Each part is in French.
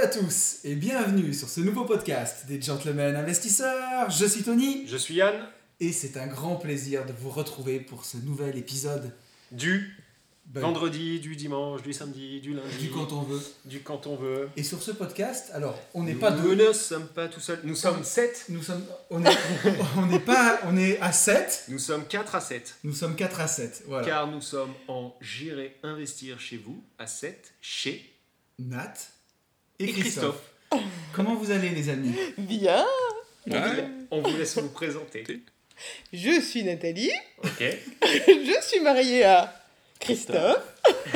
Salut à tous et bienvenue sur ce nouveau podcast des Gentlemen Investisseurs. Je suis Tony Je suis Yann et c'est un grand plaisir de vous retrouver pour ce nouvel épisode du ben, vendredi, du dimanche, du samedi, du lundi. du quand on veut. Du quand on veut. Et sur ce podcast, alors on n'est Nous pas Nous deux, ne sommes pas tout seuls. Nous sommes 7. nous sommes on est on pas on est à 7, Nous sommes 4 à 7. nous sommes 4 à 7. Voilà. Car nous sommes en J'irai investir chez vous à 7 chez Nat et, et Christophe. Christophe. Comment vous allez les amis? Bien, On vous laisse vous présenter. je suis Nathalie, Ok. je suis mariée à Christophe.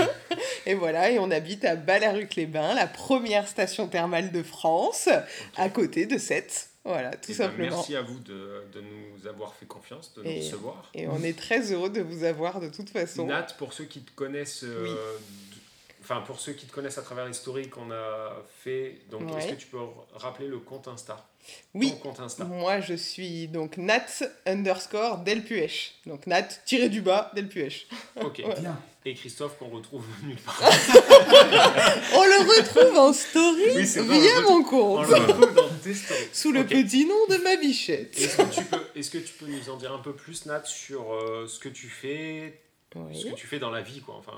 et voilà, et on habite à Ballaruc-les-Bains, la première station thermale de France, à côté de Sète. Voilà, tout Eh ben, simplement. merci à vous de, de nous avoir fait confiance, de nous Et- recevoir. Et on est très heureux de vous avoir de toute façon. Nat, pour ceux qui te connaissent, euh, Oui. Enfin pour ceux qui te connaissent à travers l'historique qu'on a fait, donc Ouais. est-ce que tu peux rappeler le compte Insta? Oui, Ton compte Insta. moi je suis donc Nat underscore Delpuech. Donc Nat tiré du bas Delpuech. Ok. Bien. Et Christophe qu'on retrouve nulle part. On le retrouve en story Oui, c'est vrai, on le via retrouve- mon compte. On le retrouve dans tes stories. Sous le petit nom de ma bichette. Est-ce que, tu peux, est-ce que tu peux nous en dire un peu plus, Nat, sur euh, ce que tu fais, ce que tu fais dans la vie, quoi. Enfin,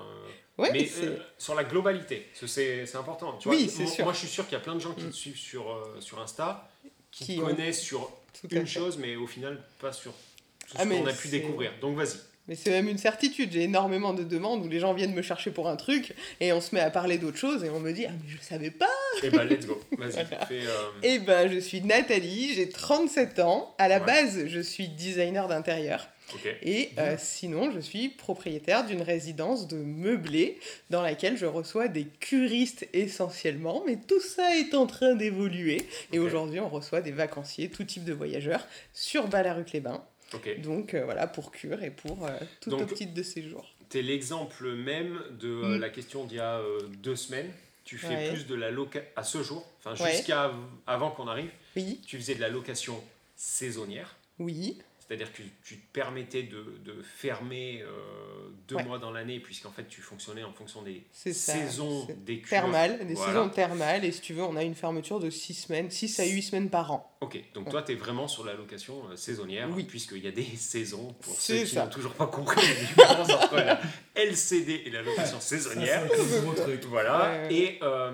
Ouais, mais euh, sur la globalité, c'est, important. Tu vois, Oui, c'est moi, sûr. moi, je suis sûr qu'il y a plein de gens qui Mm. te suivent sur, euh, sur Insta, qui, Qui te ont- connaissent sur tout une chose, mais au final, pas sur tout Ah, ce mais qu'on a pu découvrir. Donc, vas-y. Mais c'est même une certitude. J'ai énormément de demandes où les gens viennent me chercher pour un truc et on se met à parler d'autre chose et on me dit Ah, mais je savais pas Et bah, let's go. Vas-y. Voilà. Fais, euh, Eh ben, je suis Nathalie, j'ai 37 ans. À la Ouais. base, je suis designer d'intérieur. Et euh, sinon, je suis propriétaire d'une résidence de meublé dans laquelle je reçois des curistes essentiellement. Mais tout ça est en train d'évoluer. Et aujourd'hui, on reçoit des vacanciers, tout type de voyageurs, sur Ballaruc-les-Bains. Ok. Donc euh, voilà, pour cure et pour euh, tout Donc- au titre de séjour. T'es l'exemple même de euh, Mm. la question d'il y a deux semaines. Tu fais Ouais. plus de la location à ce jour, enfin Ouais. jusqu'à avant qu'on arrive, Oui, tu faisais de la location saisonnière. oui. C'est-à-dire que tu te permettais de, de fermer euh, deux Ouais. mois dans l'année, puisqu'en fait tu fonctionnais en fonction des saisons des cures. Thermales, des Voilà. saisons thermales, et si tu veux, on a une fermeture de 6 semaines, 6 à 8 semaines par an. Ok, donc toi tu es vraiment sur la location euh, saisonnière, Oui. puisqu'il y a des saisons, pour ceux qui n'ont toujours pas compris la différence entre la LCD et la location saisonnière. Voilà. Et euh,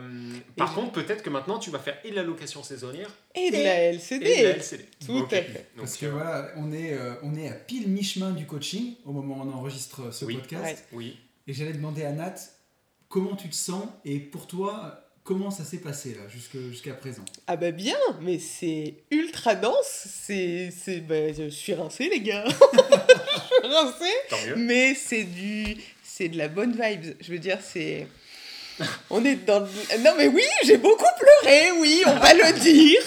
par Et- contre, peut-être que maintenant, tu vas faire et de la location saisonnière Et de la et LCD de la LCD. Tout Ok. à fait. Donc, Parce que euh, voilà, on est, euh, on est à pile mi-chemin du coaching au moment où on enregistre ce Oui. podcast. Ouais. oui. Et j'allais demander à Nat comment tu te sens et pour toi, comment ça s'est passé là jusqu'à présent? Ah bah bien, mais c'est ultra dense, c'est... c'est bah, je suis rincée les gars Je suis mieux. Mais c'est du... C'est de la bonne vibe, je veux dire, c'est... On est dans... Non mais oui, j'ai beaucoup pleuré, oui, on va le dire.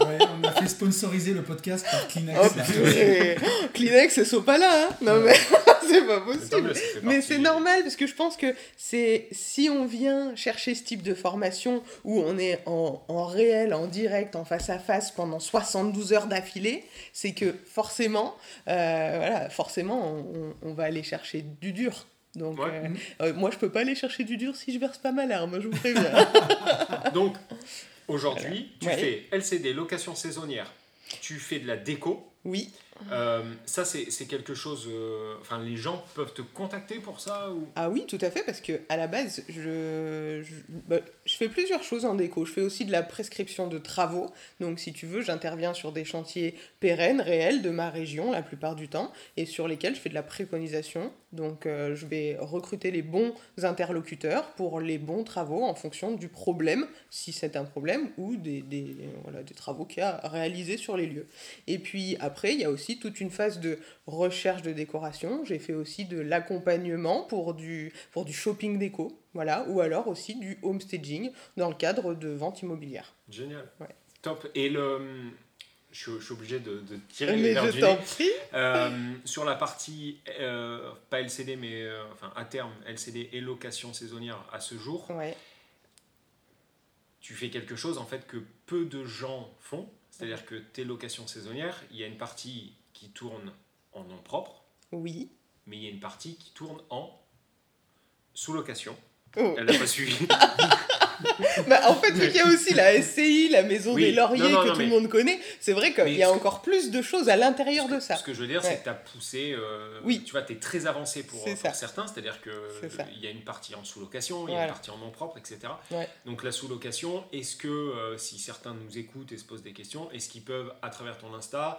Ouais, on a fait sponsoriser le podcast par Kleenex. Oh purée. Kleenex et Sopala, hein. Non mais c'est pas possible. Mais c'est normal parce que je pense que c'est si on vient chercher ce type de formation où on est en, en réel, en direct, en face à face pendant 72 heures d'affilée, c'est que forcément, euh, voilà, forcément, on, on va aller chercher du dur. Donc, Ouais. euh, euh, moi, je peux pas aller chercher du dur si je verse pas ma larme, je vous préviens. Donc, aujourd'hui, tu Ouais. fais LCD, location saisonnière. Tu fais de la déco. oui, Euh, ça, c'est quelque chose. Enfin, les gens peuvent te contacter pour ça ou... Ah oui, tout à fait, parce que à la base, je, je, bah, je fais plusieurs choses en déco. Je fais aussi de la prescription de travaux. Donc, si tu veux, j'interviens sur des chantiers pérennes, réels, de ma région la plupart du temps, et sur lesquels je fais de la préconisation. Donc, euh, je vais recruter les bons interlocuteurs pour les bons travaux en fonction du problème, si c'est un problème, ou des, des, voilà, des travaux qu'il y a à réaliser sur les lieux. Et puis après, il y a aussi toute une phase de recherche de décoration. J'ai fait aussi de l'accompagnement pour du, pour du shopping déco, voilà, ou alors aussi du home staging dans le cadre de vente immobilière. Génial. Ouais. Top. Et le. Je suis, je suis obligé de, de tirer Mais je t'en prie. Euh, sur la partie, euh, pas LCD, mais euh, enfin à terme, LCD et location saisonnière à ce jour, Ouais. tu fais quelque chose en fait que peu de gens font. C'est-à-dire que tes locations saisonnières, il y a une partie qui tourne en nom propre, Oui. mais il y a une partie qui tourne en sous-location. Oh. Elle n'a pas suivi. Bah, en fait, vu qu'il y a aussi la SCI, la maison Oui. des lauriers Non, non, que non, tout mais- le monde connaît, c'est vrai qu'il y a que- encore plus de choses à l'intérieur de ça. Ce que je veux dire, Ouais. c'est que tu as poussé. euh, Oui. Tu vois, tu es très avancé pour, ça. certains, c'est-à-dire qu'il y a une partie en sous-location, il y a une partie en nom propre, etc. Ouais. Donc la sous-location, est-ce que euh, si certains nous écoutent et se posent des questions, est-ce qu'ils peuvent, à travers ton Insta,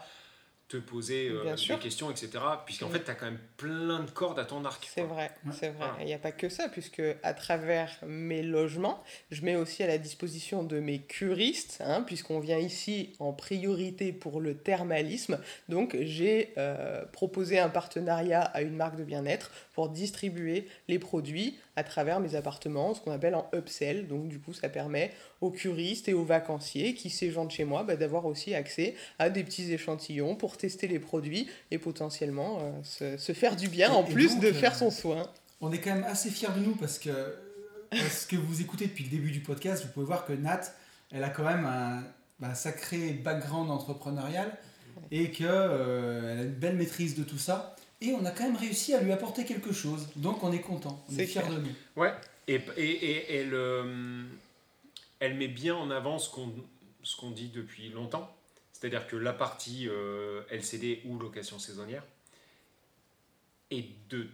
te poser euh, des sûr. questions, etc. Puisqu'en Oui. fait, tu as quand même plein de cordes à ton arc. C'est vrai, Ouais. c'est vrai. Voilà. Il n'y a pas que ça, puisque à travers mes logements, je mets aussi à la disposition de mes curistes, hein, puisqu'on vient ici en priorité pour le thermalisme. Donc j'ai euh, proposé un partenariat à une marque de bien-être pour distribuer les produits à travers mes appartements, ce qu'on appelle en upsell. Donc du coup, ça permet aux curistes et aux vacanciers qui séjournent chez moi bah, d'avoir aussi accès à des petits échantillons pour tester les produits et potentiellement euh, se, se faire du bien Et- en et plus donc, de euh, faire son soin. On est quand même assez fiers de nous parce que parce que vous écoutez depuis le début du podcast, vous pouvez voir que Nat, elle a quand même un, un sacré background entrepreneurial et que euh, a une belle maîtrise de tout ça. Et on a quand même réussi à lui apporter quelque chose. Donc on est content, on est, C'est fiers clair. de nous. Ouais, et, et, et elle, euh, elle met bien en avant ce qu'on ce qu'on dit depuis longtemps, c'est-à-dire que la partie euh, LCD ou location saisonnière est de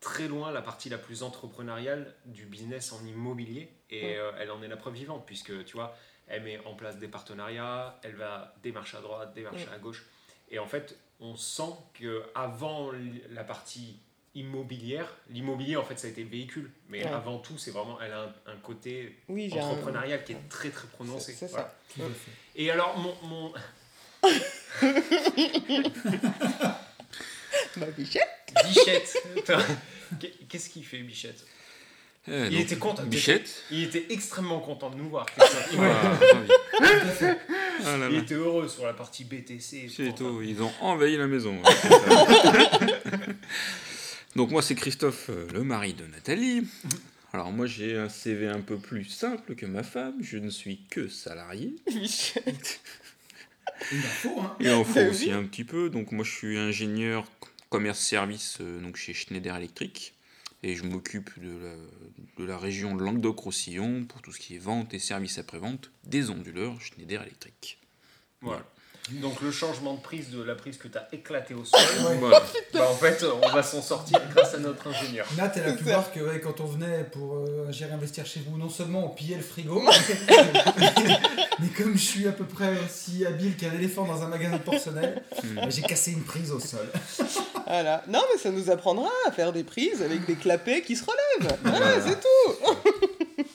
très loin la partie la plus entrepreneuriale du business en immobilier, et Ouais. euh, elle en est la preuve vivante, puisque tu vois, elle met en place des partenariats, elle va démarcher à droite, démarcher à gauche, et en fait, on sent que avant la partie immobilière, l'immobilier en fait ça a été le véhicule, mais Ouais. avant tout c'est vraiment, elle a un, un côté Oui, j'ai un... entrepreneurial qui est très très prononcé. C'est c'est Voilà. ça. Et alors mon, mon Ma bichette Bichette, qu'est-ce qu'il fait Bichette? Eh, Il donc, était content. Bichette. Il était extrêmement content de nous voir. Christophe. Il, Ah. Ah là il était heureux sur la partie BTC. C'est Enfin, tout, ils ont envahi la maison. ça. Donc moi c'est Christophe, euh, le mari de Nathalie. Alors moi j'ai un CV un peu plus simple que ma femme, je ne suis que salarié. Bichette. Il en faut, hein. Il en faut Oui. aussi un petit peu. Donc moi je suis ingénieur commerce-service euh, donc chez Schneider Electric. Et je m'occupe de la, de la région de Languedoc-Roussillon pour tout ce qui est vente et service après-vente des onduleurs Schneider Electric. Voilà. Donc le changement de prise de la prise que tu as éclaté au sol, Voilà. bah, en fait on va s'en sortir grâce à notre ingénieur. Nat, elle a pu voir que ouais, quand on venait pour euh, gérer investir chez vous, non seulement on pillait le frigo, mais comme je suis à peu près aussi habile qu'un éléphant dans un magasin de porcelaine, Hmm. bah, j'ai cassé une prise au sol. Voilà. Non, mais ça nous apprendra à faire des prises avec des clapets qui se relèvent. Voilà, c'est tout.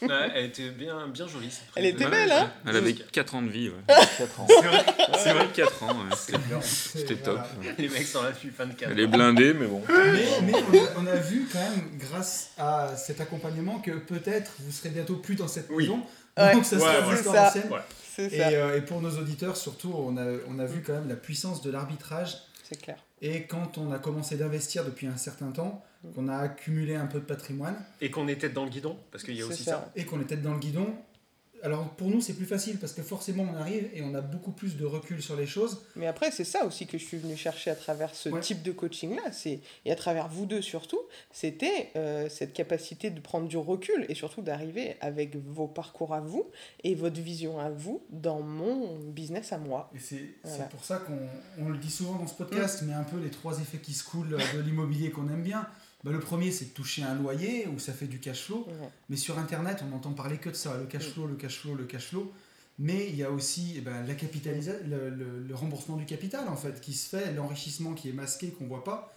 Ouais, elle était bien, bien jolie cette. Elle était belle, hein Elle avait Jusqu'à- 4 ans de vie. Ouais. 4 ans. C'est vrai, C'est vrai, 4 ans. ouais. C'était- top. voilà. les mecs sont là depuis 24 Elle est ans. blindée, mais bon. Mais, mais on, a, on a vu quand même, grâce à cet accompagnement, que peut-être vous serez bientôt plus dans cette Oui. maison. Ouais. Donc ça sera ouais. histoire ancienne. Et, ça. euh, et pour nos auditeurs, surtout, on a, on a vu quand même la puissance de l'arbitrage. C'est clair. Et quand on a commencé d'investir depuis un certain temps, qu'on a accumulé un peu de patrimoine Et qu'on est tête dans le guidon, parce qu'il y a aussi ça. et qu'on est tête dans le guidon, alors pour nous c'est plus facile parce que forcément on arrive et on a beaucoup plus de recul sur les choses. Mais après, c'est ça aussi que je suis venue chercher à travers ce Ouais. type de coaching-là, c'est et à travers vous deux surtout, c'était euh, cette capacité de prendre du recul et surtout d'arriver avec vos parcours à vous et votre vision à vous dans mon business à moi. Et c'est Voilà. pour ça qu'on on le dit souvent dans ce podcast, mais un peu les trois effets qui se coulent de l'immobilier qu'on aime bien. Bah, le premier c'est de toucher un loyer où ça fait du cash flow. Ouais. Mais sur Internet, on n'entend parler que de ça, le cash Mm. flow, le cash flow, le cash flow. Mais il y a aussi eh ben, la capitalisa- le, le- le remboursement du capital, en fait, qui se fait, l'enrichissement qui est masqué, qu'on voit pas.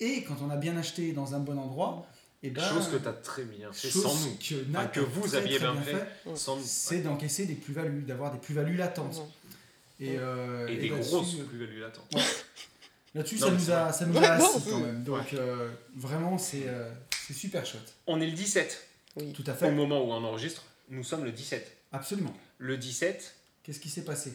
Et quand on a bien acheté dans un bon endroit, eh ben, Chose que tu as très bien fait chose sans nous. que, Enfin, que a vous très, aviez très bien fait, Mm. sans nous. c'est d'encaisser des plus-values, d'avoir des plus-values latentes. Ouais. Et, euh, Et et des grosses plus-values latentes. Là-dessus, ça nous a, ça nous Ouais, a assis quand même. Donc, euh, vraiment, c'est euh, c'est super chouette. On est le 17. Tout à Au fait. moment où on enregistre, nous sommes le 17. Absolument. Le 17, Qu'est-ce qui s'est passé?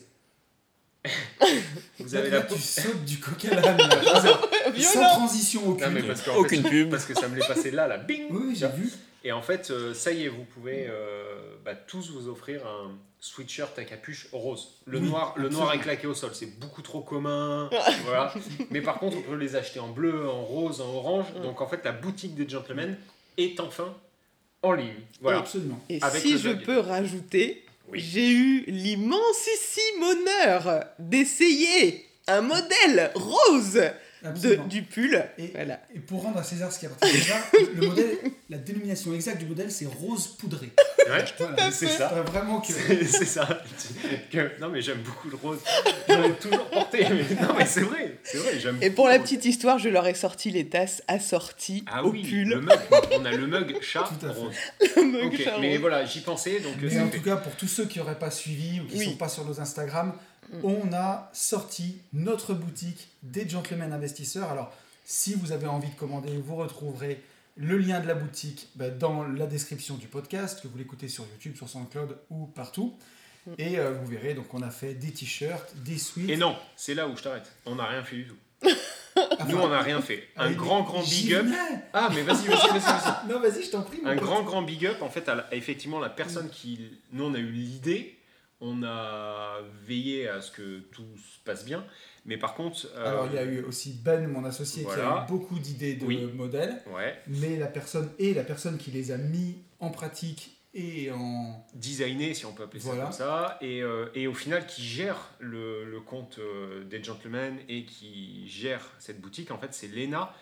Vous avez là, la tu sautes du coq à l'âne. Sans transition aucune. Non, mais parce Aucune fait, pub. Parce que ça me l'est passé là, là, bing Oui, oui, j'ai vu. Et en fait, euh, ça y est, vous pouvez euh, bah, tous vous offrir un sweatshirt à capuche rose. Le, Oui, noir, le noir est claqué au sol, c'est beaucoup trop commun. voilà. Mais par contre, on peut les acheter en bleu, en rose, en orange. Mm. Donc en fait, la boutique des gentlemen est enfin en ligne. Voilà. Absolument. Et Avec si je peux rajouter, Oui. j'ai eu l'immensissime honneur d'essayer un modèle rose de, du pull. Et, Voilà. et pour rendre à César ce qui appartient à César, le modèle, la dénomination exacte du modèle, c'est rose poudré. Ouais, Voilà. c'est ça. Vraiment que. C'est ça. Que- non mais j'aime beaucoup le rose. J'en ai toujours porté. Mais, non mais c'est vrai, c'est vrai. J'aime. Et pour la petite histoire, je leur ai sorti les tasses assorties Ah au oui, pull. le mug. On a le mug chat rose. Le mug Ok, chat mais rose. voilà, j'y pensais donc. Mais ça en tout cas, pour tous ceux qui n'auraient pas suivi ou qui ne Oui. sont pas sur nos Instagram, on a sorti notre boutique des Gentlemen Investisseurs. Alors, si vous avez envie de commander, vous retrouverez le lien de la boutique bah, dans la description du podcast, que vous l'écoutez sur YouTube, sur SoundCloud ou partout. Et euh, vous verrez, donc on a fait des t-shirts, des sweats. Et non, c'est là où je t'arrête. On n'a rien fait du tout. Enfin, Nous, on n'a rien fait. Un avec grand, grand big up. Ah, mais vas-y, vas-y, vas-y. Non, vas-y, je t'en prie. Un pote. grand, grand big up, en fait, à, la- à effectivement la personne qui. Nous, on a eu l'idée, on a veillé à ce que tout se passe bien, mais par contre. euh, Alors, il y a eu aussi Ben, mon associé, qui a eu beaucoup d'idées de Oui. modèles. Ouais, mais la personne et la personne qui les a mis en pratique et en designé, si on peut appeler Voilà. ça comme ça, et, euh, et au final, qui gère le, le compte euh, des gentlemen et qui gère cette boutique, en fait, c'est Lena.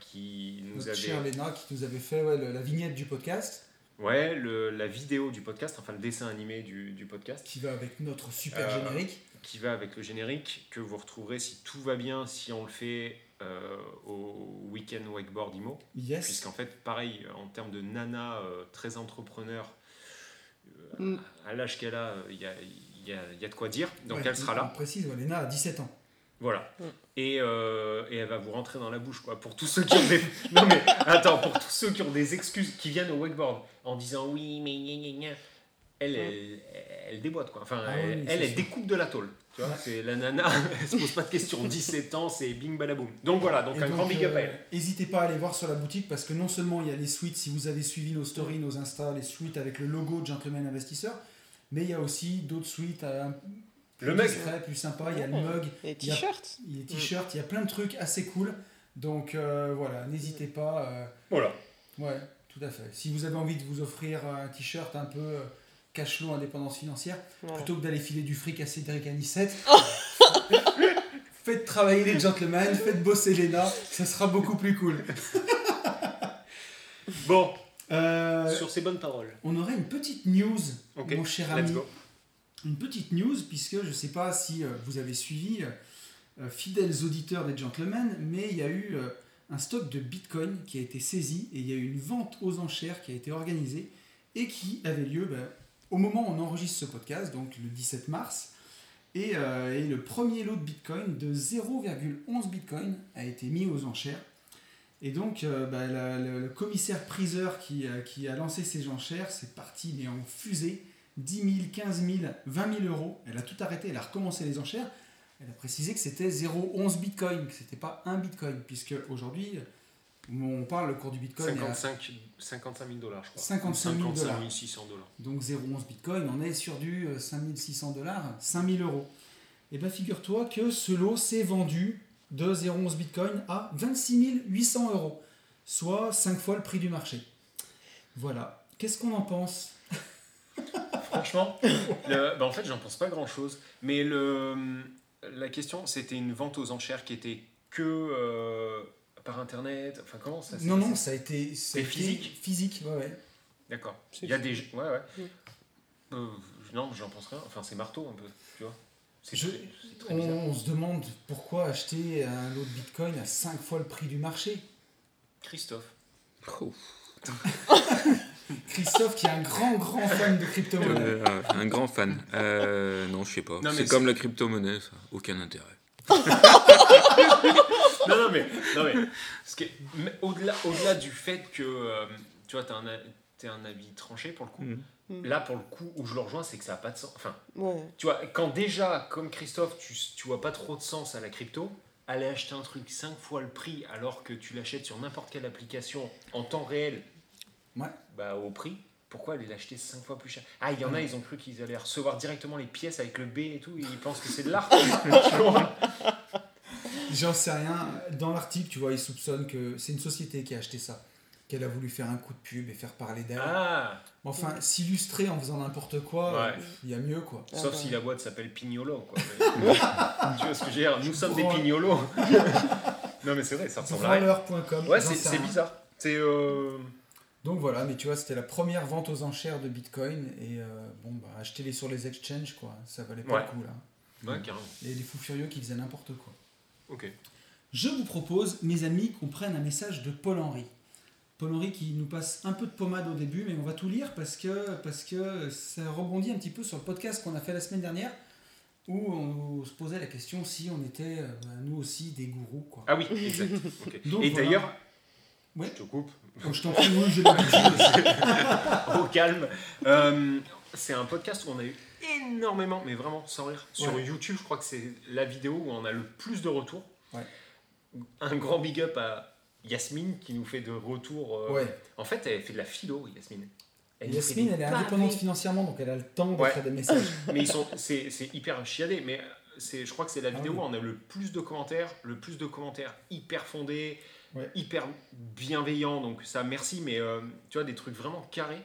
qui nous notre avait chère Léna qui nous avait fait ouais, la vignette du podcast Ouais, le- la vidéo du podcast, enfin le dessin animé du, du podcast, qui va avec notre super Euh, générique. qui va avec le générique, que vous retrouverez si tout va bien, si on le fait euh, au week-end wakeboard IMO. Yes. Puisqu'en fait, pareil, en termes de nana euh, très entrepreneur, Mm. à l'âge qu'elle a, il y a, y a- y a de quoi dire. Donc Ouais, elle sera on là. précise, ouais, Léna a 17 ans. Voilà. Mm. Et, euh, et elle va vous rentrer dans la bouche, quoi. Pour tous ceux qui ont des. non, mais attends, pour tous ceux qui ont des excuses, qui viennent au wakeboard en disant oui, mais gna gna gna. Elle, elle, elle déboîte, quoi. Enfin, Ah elle, oui, elle, découpe de la tôle. Tu vois, c'est la nana, elle se pose pas de questions. 17 ans, c'est bing balaboum. Donc voilà, donc Et un grand big up à euh, elle. N'hésitez pas à aller voir sur la boutique parce que non seulement il y a les suites, si vous avez suivi nos stories, nos Insta, les suites avec le logo Gentleman Investisseur, mais il y a aussi d'autres suites euh, plus Le mug. discrets, plus sympas. Il y a le Ouais. mug, Les t-shirts. il y a les t-shirts, il y a plein de trucs assez cool. Donc euh, voilà, n'hésitez pas. euh, Voilà. Ouais, tout à fait. Si vous avez envie de vous offrir un t-shirt un peu euh, cash flow indépendance financière, plutôt que d'aller filer du fric à Cédric Anissette, faites travailler les gentlemen, faites bosser Léna, ça sera beaucoup plus cool. Bon, Euh, sur ces bonnes paroles. on aurait une petite news, Ok, mon cher let's ami. go. Une petite news, puisque je ne sais pas si euh, vous avez suivi, euh, fidèles auditeurs des gentlemen, mais il y a eu euh, un stock de bitcoin qui a été saisi et il y a eu une vente aux enchères qui a été organisée et qui avait lieu ben, au moment où on enregistre ce podcast, donc le 17 mars. Et, euh, et le premier lot de bitcoin de 0,11 bitcoin a été mis aux enchères. Et donc, euh, la- le, commissaire priseur qui, euh, qui a lancé ces enchères, c'est parti, mais en fusée. 10 000, 15 000, 20 000 euros. Elle a tout arrêté, elle a recommencé les enchères. Elle a précisé que c'était 0,11 bitcoin, que c'était pas un bitcoin, puisque aujourd'hui, on parle le cours du bitcoin est à 55, 55 000 dollars, je crois. 55 000 dollars. 55 600 dollars. Donc 0,11 bitcoin, on est sur du 5600 dollars, 5000 euros. Et bien figure-toi que ce lot s'est vendu de 0,11 bitcoin à 26 800 euros, soit 5 fois le prix du marché. Voilà. Qu'est-ce qu'on en pense? Franchement, le- bah, en fait, j'en pense pas grand chose. Mais le, la question, c'était une vente aux enchères qui était que euh, par internet. Enfin, comment ça s'est Non, non, ça a été, été physique Physique, ouais, ouais. D'accord. C'est Il y a des. Ouais, ouais. Mm. Euh, non, j'en pense rien. Enfin, c'est marteau un peu, tu vois. C'est Je- très, c'est très On, on se demande pourquoi acheter un lot de bitcoin à 5 fois le prix du marché. Christophe. Oh. Christophe, qui est un grand, grand fan de crypto-monnaie. Euh, un grand fan. Euh, non, je sais pas. C'est comme la crypto-monnaie, ça. Aucun intérêt. non, non, mais, non, mais, ce qui est- mais au-delà, au-delà du fait que, euh, tu vois, t'as un, avis tranché pour le coup. Mhm. Mhm. Là, pour le coup, où je le rejoins, c'est que ça n'a pas de sens. Enfin, Ouais. tu vois, quand déjà, comme Christophe, tu, tu vois pas trop de sens à la crypto, aller acheter un truc 5 fois le prix alors que tu l'achètes sur n'importe quelle application en temps réel, Ouais. bah, au prix, pourquoi aller l'acheter 5 fois plus cher? Ah, il y en a, ils ont cru qu'ils allaient recevoir directement les pièces avec le B et tout, et ils pensent que c'est de l'art. J'en sais rien. Dans l'article, tu vois, ils soupçonnent que c'est une société qui a acheté ça. Qu'elle a voulu faire un coup de pub et faire parler d'elle. ah, Enfin, s'illustrer en faisant n'importe quoi, Ouais. il y a mieux, quoi. Ah sauf bah. si la boîte s'appelle Pignolo, quoi. Tu vois ce que je veux dire? Nous sommes des pignolos. non, mais c'est vrai, ça ressemble à rien. Ouais, c'est bizarre. C'est. euh, Donc voilà, mais tu vois, c'était la première vente aux enchères de Bitcoin. Et euh, bon, bah, achetez-les sur les exchanges, quoi. Ça valait pas Ouais. le coup, là. Ouais, carrément. Et des fous furieux qui faisaient n'importe quoi. Ok. Je vous propose, mes amis, qu'on prenne un message de Paul-Henri. Paul-Henri qui nous passe un peu de pommade au début, mais on va tout lire parce que, parce que ça rebondit un petit peu sur le podcast qu'on a fait la semaine dernière, où on se posait la question si on était, euh, bah, nous aussi, des gourous. Quoi. Ah oui, exact. Ok. Donc, Et voilà. d'ailleurs, Ouais. je te coupe, Donc, je t'en prie, oui, j'ai au calme. Euh, c'est un podcast où on a eu énormément, mais vraiment sans rire. Sur Ouais. YouTube, je crois que c'est la vidéo où on a le plus de retours. Ouais. Un grand big up à Yasmine qui nous fait de retours. euh. En fait, elle fait de la philo, Yasmine. Elle Yasmine, elle est indépendante financièrement, donc elle a le temps Ouais. d'écrire des messages. Mais ils sont, c'est, c'est hyper chiadé. Mais c'est, je crois que c'est la Ah vidéo où on a le plus de commentaires, le plus de commentaires hyper fondés, Ouais. hyper bienveillants. Donc ça, merci. Mais euh, tu vois, des trucs vraiment carrés.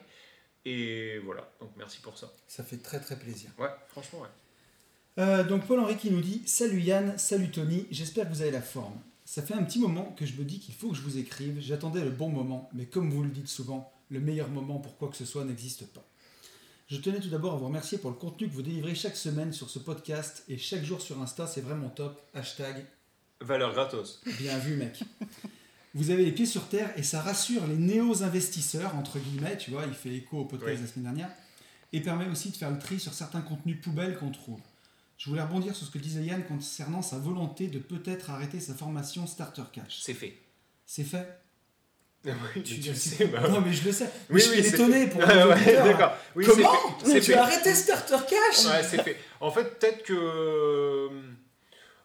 Et voilà. Donc merci pour ça. Ça fait très très plaisir. Ouais, franchement, ouais. Euh, donc Paul-Henri qui nous dit Salut Yann, salut Tony, j'espère que vous avez la forme. Ça fait un petit moment que je me dis qu'il faut que je vous écrive, j'attendais le bon moment, mais comme vous le dites souvent, le meilleur moment pour quoi que ce soit n'existe pas. Je tenais tout d'abord à vous remercier pour le contenu que vous délivrez chaque semaine sur ce podcast et chaque jour sur Insta, c'est vraiment top. Hashtag Valeur gratos. Bien vu, mec. Vous avez les pieds sur terre et ça rassure les néo-investisseurs, entre guillemets, tu vois, il fait écho au podcast Oui. de la semaine dernière, et permet aussi de faire le tri sur certains contenus poubelles qu'on trouve. Je voulais rebondir sur ce que disait Yann concernant sa volonté de peut-être arrêter sa formation Starter Cash. C'est fait. C'est fait Oui, tu, Tu- le sais, bah. Non, mais je le sais. Mais Oui, je suis étonné fait. pour les ouais. D'accord. Oui, Comment c'est fait. Tu fait. as arrêté Starter Cash Ouais, c'est fait. En fait, peut-être que.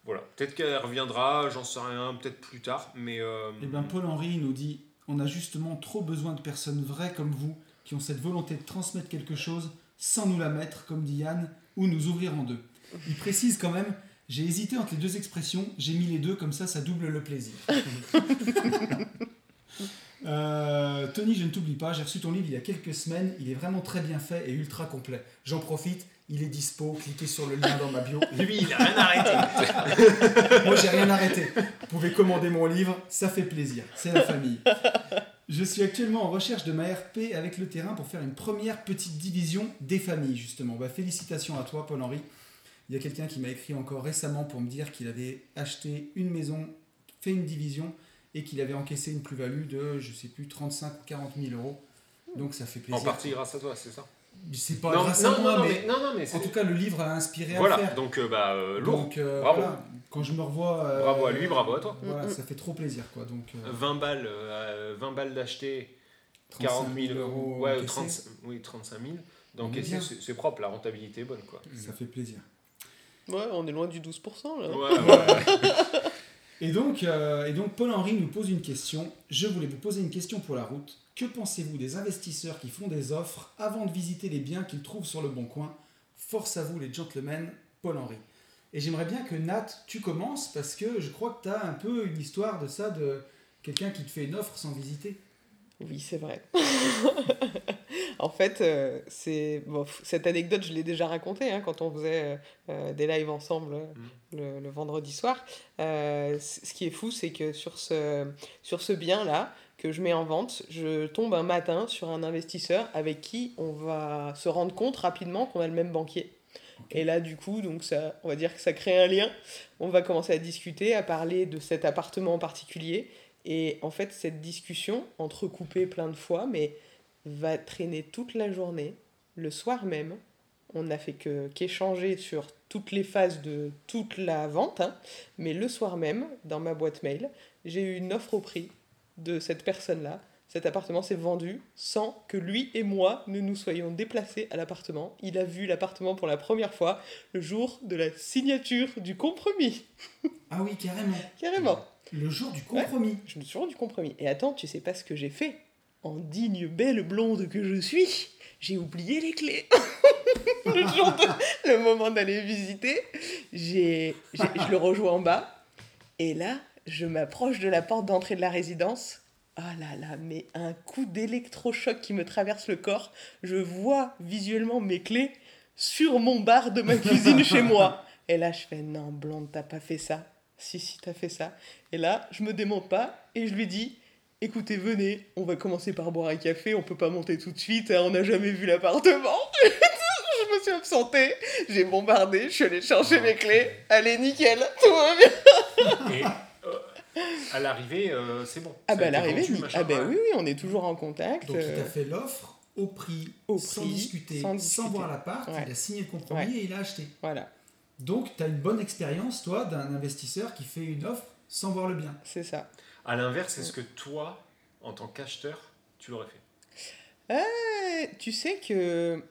Voilà. Peut-être qu'elle reviendra, j'en sais rien, peut-être plus tard. Mais. euh, Eh bien, Paul-Henri nous dit On a justement trop besoin de personnes vraies comme vous qui ont cette volonté de transmettre quelque chose sans nous la mettre, comme dit Yann, ou nous ouvrir en deux. Il précise quand même J'ai hésité entre les deux expressions, j'ai mis les deux, comme ça, ça double le plaisir. Euh, Tony, je ne t'oublie pas, j'ai reçu ton livre il y a quelques semaines, il est vraiment très bien fait et ultra complet. J'en profite, il est dispo, cliquez sur le lien dans ma bio. Lui, il a rien arrêté. Moi, j'ai rien arrêté. Vous pouvez commander mon livre, ça fait plaisir. C'est la famille. Je suis actuellement en recherche de ma RP avec le terrain pour faire une première petite division des familles, justement. Bah, félicitations à toi, Paul-Henri. Il y a quelqu'un qui m'a écrit encore récemment pour me dire qu'il avait acheté une maison, fait une division et qu'il avait encaissé une plus-value de, je sais plus, 35 ou 40 000 euros. Donc ça fait plaisir. En partie grâce à toi, c'est ça? C'est pas non, grâce non, à moi, non, mais, mais, non, non, mais en tout cas, le livre a inspiré à Voilà, le faire. donc euh, bah, euh, lourd. Donc, euh, Bravo. voilà, quand je me revois. euh, Bravo à lui, bravo à toi. Voilà, Mm, mm. ça fait trop plaisir, quoi. Donc, euh, 20 balles, euh, 20 balles d'acheter, 35 40 000 euros. ouais, encaissés, 30, oui, 35 000. On Donc c'est propre, la rentabilité est bonne. Quoi. Ça fait plaisir. Ouais, on est loin du 12% là. Ouais, ouais. Et donc, euh, Paul-Henri nous pose une question. Je voulais vous poser une question pour la route. Que pensez-vous des investisseurs qui font des offres avant de visiter les biens qu'ils trouvent sur le bon coin? Force à vous les gentlemen, Paul-Henri. Et j'aimerais bien que Nat, tu commences parce que je crois que tu as un peu une histoire de ça, de quelqu'un qui te fait une offre sans visiter. Oui, c'est vrai. en fait, euh, c'est bon, cette anecdote, je l'ai déjà racontée hein, quand on faisait euh, euh, des lives ensemble euh, le, le vendredi soir. Euh, ce qui est fou, c'est que sur ce, sur ce bien-là que je mets en vente, je tombe un matin sur un investisseur avec qui on va se rendre compte rapidement qu'on a le même banquier. Et là, du coup, donc ça, on va dire que ça crée un lien. On va commencer à discuter, à parler de cet appartement en particulier. Et en fait, cette discussion, entrecoupée plein de fois, mais va traîner toute la journée. Le soir même, on n'a fait que qu'échanger sur toutes les phases de toute la vente, hein. mais le soir même, dans ma boîte mail, j'ai eu une offre au prix de cette personne-là. Cet appartement s'est vendu sans que lui et moi ne nous soyons déplacés à l'appartement. Il a vu l'appartement pour la première fois le jour de la signature du compromis. Ah oui, carrément. Carrément. Le jour du compromis. Je me suis rendu compromis. Et attends, tu sais pas ce que j'ai fait? En digne belle blonde que je suis, j'ai oublié les clés. le jour de- le moment d'aller visiter, j'ai, j'ai- je le rejoins en bas. Et là, je m'approche de la porte d'entrée de la résidence. Ah là là, mais un coup d'électrochoc qui me traverse le corps. Je vois visuellement mes clés sur mon bar de ma cuisine chez moi. Et là, je fais non, blonde, t'as pas fait ça. Si, si, t'as fait ça. Et là, je me démonte pas et je lui dis écoutez, venez, on va commencer par boire un café, on peut pas monter tout de suite, hein, on n'a jamais vu l'appartement. je me suis absentée, j'ai bombardé, je suis allée chercher mes clés. Allez, nickel, tout va bien. Euh, à l'arrivée, euh, c'est bon. Ah bah à l'arrivée, vendu, oui. machin, Ah bah ouais. oui, oui, on est toujours en contact. Donc il euh, t'a fait l'offre au prix, Au sans prix, discuter, sans sans, discuter. voir l'appart, Ouais. il a signé le compromis Ouais. et il a acheté. Voilà, Donc tu as une bonne expérience, toi, d'un investisseur qui fait une offre sans voir le bien. c'est ça. À l'inverse, est-ce que toi, en tant qu'acheteur, tu l'aurais fait? Euh, tu sais que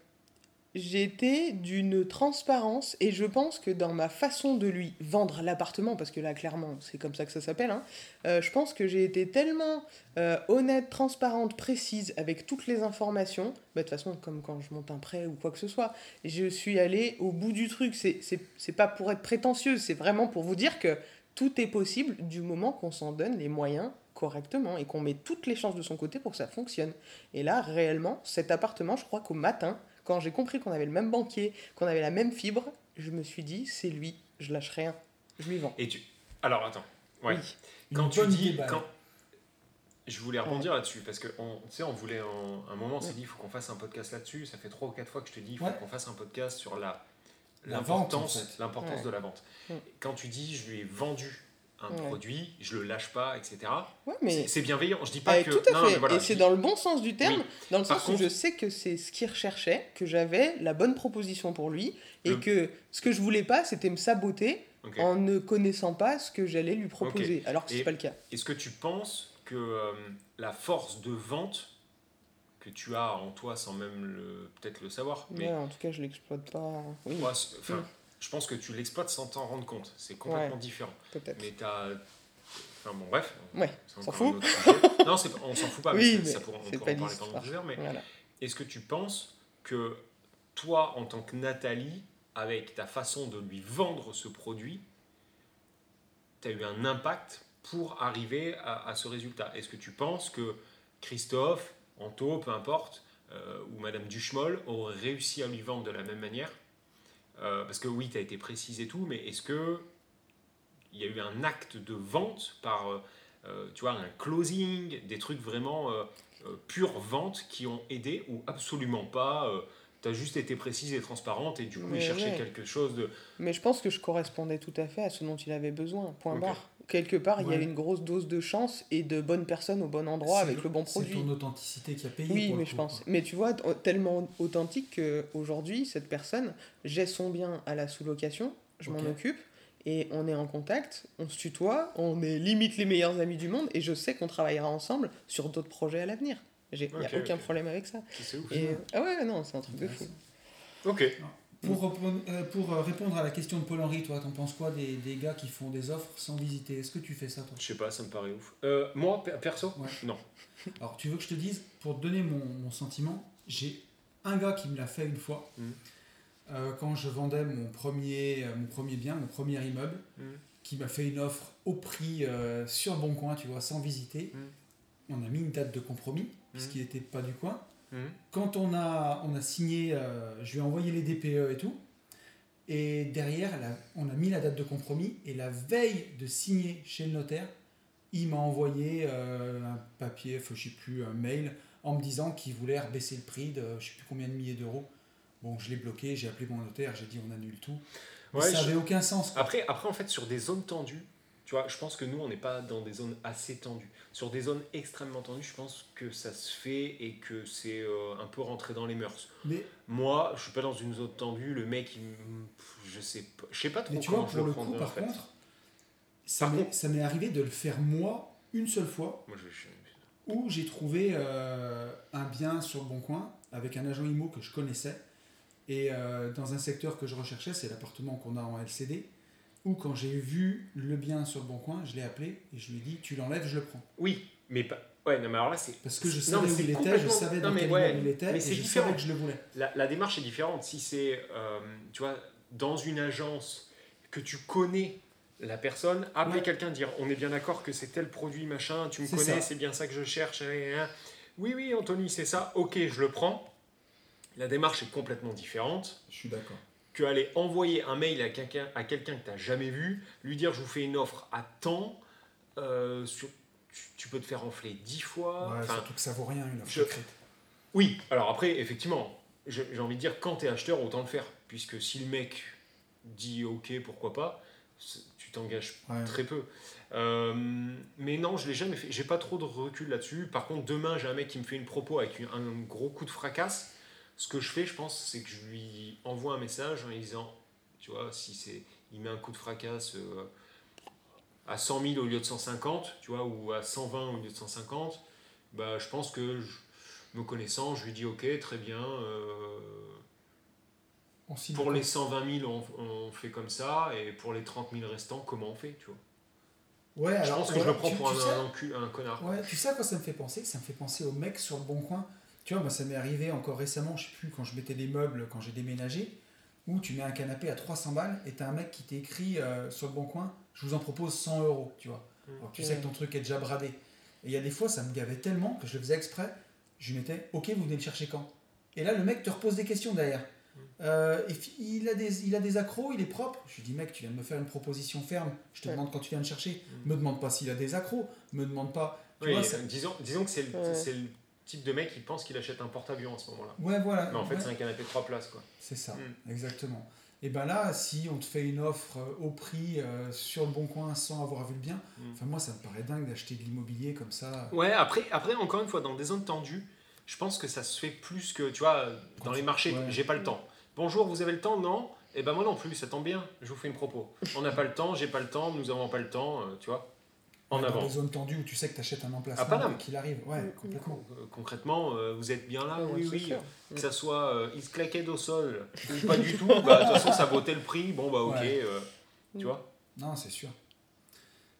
été d'une transparence et je pense que dans ma façon de lui vendre l'appartement, parce que là clairement c'est comme ça que ça s'appelle, hein, euh, je pense que j'ai été tellement euh, honnête, transparente, précise avec toutes les informations, bah, de toute façon comme quand je monte un prêt ou quoi que ce soit, je suis allée au bout du truc, c'est pas pour être prétentieuse, c'est vraiment pour vous dire que tout est possible du moment qu'on s'en donne les moyens correctement et qu'on met toutes les chances de son côté pour que ça fonctionne. Et là, réellement, cet appartement, je crois qu'au matin, quand j'ai compris qu'on avait le même banquier, qu'on avait la même fibre, je me suis dit, c'est lui, je lâche rien, je lui vends. Et tu... Alors attends, ouais. Oui. Quand tu dis... Quand... Je voulais rebondir là-dessus, parce que on, tu sais, on voulait un, un moment, on s'est dit, il faut qu'on fasse un podcast là-dessus. Ça fait trois ou quatre fois que je te dis, il faut Ouais. qu'on fasse un podcast sur la en l'importance fait. l'importance Ouais. de la vente. Quand tu dis, je lui ai vendu un Ouais. produit, je le lâche pas, etc. Ouais, mais C'est- bienveillant. Je dis pas Eh, que... tout à non, fait. voilà, et c'est dis- dans le bon sens du terme, Oui. dans le Par sens où contre- je sais que c'est ce qu'il recherchait, que j'avais la bonne proposition pour lui, et Le- que ce que je voulais pas, c'était me saboter en ne connaissant pas ce que j'allais lui proposer, alors que c'est pas le cas. Est-ce que tu penses que euh, la force de vente que tu as en toi sans même peut-être le savoir, mais Ouais, en tout cas, je l'exploite pas. Oui, moi, Mm. Je pense que tu l'exploites sans t'en rendre compte. C'est complètement différent. peut-être. Mais t'as, enfin bon, bref. Ouais, on s'en fout. non, on s'en fout pas. Oui, mais, ça pourra, on c'est pourra pas en parler pendant deux heures. Mais Voilà. est-ce que tu penses que toi, en tant que Nathalie, avec ta façon de lui vendre ce produit, tu as eu un impact pour arriver à, à ce résultat? Est-ce que tu penses que Christophe, Anto, peu importe, euh, ou Madame Duchemol auraient réussi à lui vendre de la même manière? Euh, Parce que oui, tu as été précise et tout, mais est-ce que il y a eu un acte de vente par, euh, euh, tu vois, un closing, des trucs vraiment euh, pure vente qui ont aidé ou absolument pas tu as juste été précise et transparente et du coup il cherchait ouais. quelque chose de Mais je pense que je correspondais tout à fait à ce dont il avait besoin, point Ok. barre. Quelque part, il y a une grosse dose de chance et de bonnes personnes au bon endroit avec le bon produit. C'est ton authenticité qui a payé. Oui, pour le mais je coup, pense. quoi. Mais tu vois, tellement authentique qu'aujourd'hui, cette personne, j'ai son bien à la sous-location, je m'en occupe, et on est en contact, on se tutoie, on est limite les meilleurs amis du monde, et je sais qu'on travaillera ensemble sur d'autres projets à l'avenir. Il n'y a aucun problème avec ça. c'est ouf Et, ah ouais, non, c'est un truc de fou. ok Pour, répondre- euh, pour euh, répondre à la question de Paul-Henri, toi, t'en penses quoi des, des gars qui font des offres sans visiter? Est-ce que tu fais ça, toi? Je sais pas ça me paraît ouf Euh, moi per- perso? Ouais. non Alors, tu veux que je te dise, pour te donner mon, mon sentiment, j'ai un gars qui me l'a fait une fois. Euh, quand je vendais mon premier, mon premier bien, mon premier immeuble, Mhm. qui m'a fait une offre au prix euh, sur bon coin, tu vois, sans visiter. Mhm. On a mis une date de compromis, puisqu'il n'était pas du coin. Mhm. Quand on a, on a signé, euh, je lui ai envoyé les DPE et tout. Et derrière, a- on a mis la date de compromis. Et la veille de signer chez le notaire, il m'a envoyé euh, un papier, je sais plus, un mail, en me disant qu'il voulait rebaisser le prix de je sais plus combien de milliers d'euros. Bon, je l'ai bloqué, j'ai appelé mon notaire, j'ai dit on annule tout. Ouais, ça je- avait aucun sens. quoi. Après, après, en fait, sur des zones tendues, Tu vois, je pense que nous, on n'est pas dans des zones assez tendues. Sur des zones extrêmement tendues, je pense que ça se fait et que c'est euh, un peu rentré dans les mœurs. Mais, Moi, je suis pas dans une zone tendue. Le mec, il, je sais pas, je sais pas trop mais tu comment vois, je pour le le coup, par en fait. contre, ça m'est ça m'est arrivé de le faire moi une seule fois Moi, je- je- où j'ai trouvé euh, un bien sur le bon coin avec un agent IMO que je connaissais. Et euh, dans un secteur que je recherchais, c'est l'appartement qu'on a en LCD, où quand j'ai vu le bien sur le bon coin, je l'ai appelé et je lui ai dit Tu l'enlèves, je le prends. Oui, mais pas. Ouais, non, mais alors là, c'est. Parce que je savais où il était, je complètement- savais dans non, mais quel ouais, il était, mais et c'est je différent. savais que je le voulais. La, la démarche est différente. Si c'est, euh, tu vois, dans une agence que tu connais la personne, appeler Ouais. quelqu'un, dire on est bien d'accord que c'est tel produit, machin, tu me connais, c'est bien ça que je cherche. hein. Oui, oui, Anthony, c'est ça, ok, je le prends. La démarche est complètement différente Je suis d'accord. Que aller envoyer un mail à quelqu'un à quelqu'un que tu n'as jamais vu, lui dire je vous fais une offre à temps, euh, sur- tu, tu peux te faire enfler dix fois. Ouais, surtout que ça vaut rien une offre je- oui, alors après, effectivement, j'ai envie de dire, quand tu es acheteur, autant le faire. Puisque si le mec dit ok, pourquoi pas, tu t'engages Ouais. très peu. Euh, mais non, je l'ai jamais fait. J'ai pas trop de recul là-dessus. Par contre, demain, j'ai un mec qui me fait une propos avec un gros coup de fracasse. Ce que je fais, je pense, c'est que je lui envoie un message en lui disant, tu vois, si c'est, il met un coup de fracasse euh, à 100 000 au lieu de 150, tu vois, ou à 120 au lieu de 150, bah, je pense que je- me connaissant, je lui dis ok, très bien. euh, On pour les 120 000, on, on fait comme ça, et pour les 30 000 restants, comment on fait, tu vois? Ouais, Je alors, pense que ouais, je le prends tu- pour tu un, sais- un, encu- un connard. Ouais, tu sais à quoi ça me fait penser? Ça me fait penser au mec sur le bon coin. Tu vois, moi ça m'est arrivé encore récemment, je sais plus, quand je mettais des meubles, quand j'ai déménagé, où tu mets un canapé à 300 balles et t'as un mec qui t'écrit euh, sur le bon coin, je vous en propose 100 euros, tu vois. Mm. Alors tu sais que ton truc est déjà bradé. Et il y a des fois, ça me gavait tellement que je le faisais exprès, je lui mettais, ok, vous venez le chercher quand? Et là, le mec te repose des questions derrière. Mm. Euh, et il, a des, il a des accros, il est propre. Je lui dis, mec, tu viens de me faire une proposition ferme, je te Ouais. demande quand tu viens le chercher. Mm. Me demande pas s'il a des accros, me demande pas. Tu Oui, vois, ça- disons, disons que c'est le, Ouais. c'est le type de mec qui pense qu'il achète un porte-avions à ce moment-là. Ouais, voilà. Mais en fait, ouais. c'est un canapé de 3 places, quoi. C'est ça, Mm. exactement. Et ben là, si on te fait une offre euh, au prix euh, sur le bon coin sans avoir vu le bien, Mm. enfin moi ça me paraît dingue d'acheter de l'immobilier comme ça. Ouais, après, après, encore une fois, dans des zones tendues, je pense que ça se fait plus que, tu vois, dans les marchés, Ouais. j'ai pas le temps. Bonjour, vous avez le temps? Non Eh ben moi non plus, ça tombe bien, je vous fais une propos. On n'a pas le temps, j'ai pas le temps, nous avons pas le temps, euh, tu vois. En Dans avant. des zones tendues où tu sais que tu achètes un emplacement À Paname. quoi qu'il arrive. Ouais, Mm, complètement. Euh, Concrètement, euh, vous êtes bien là Ouais, Oui, oui. sûr. Que ça soit euh, il se claquait au sol ou pas du tout, bah, de toute façon ça vaut tel prix, bon bah ok, Ouais. euh, tu Mm. vois. Non, c'est sûr.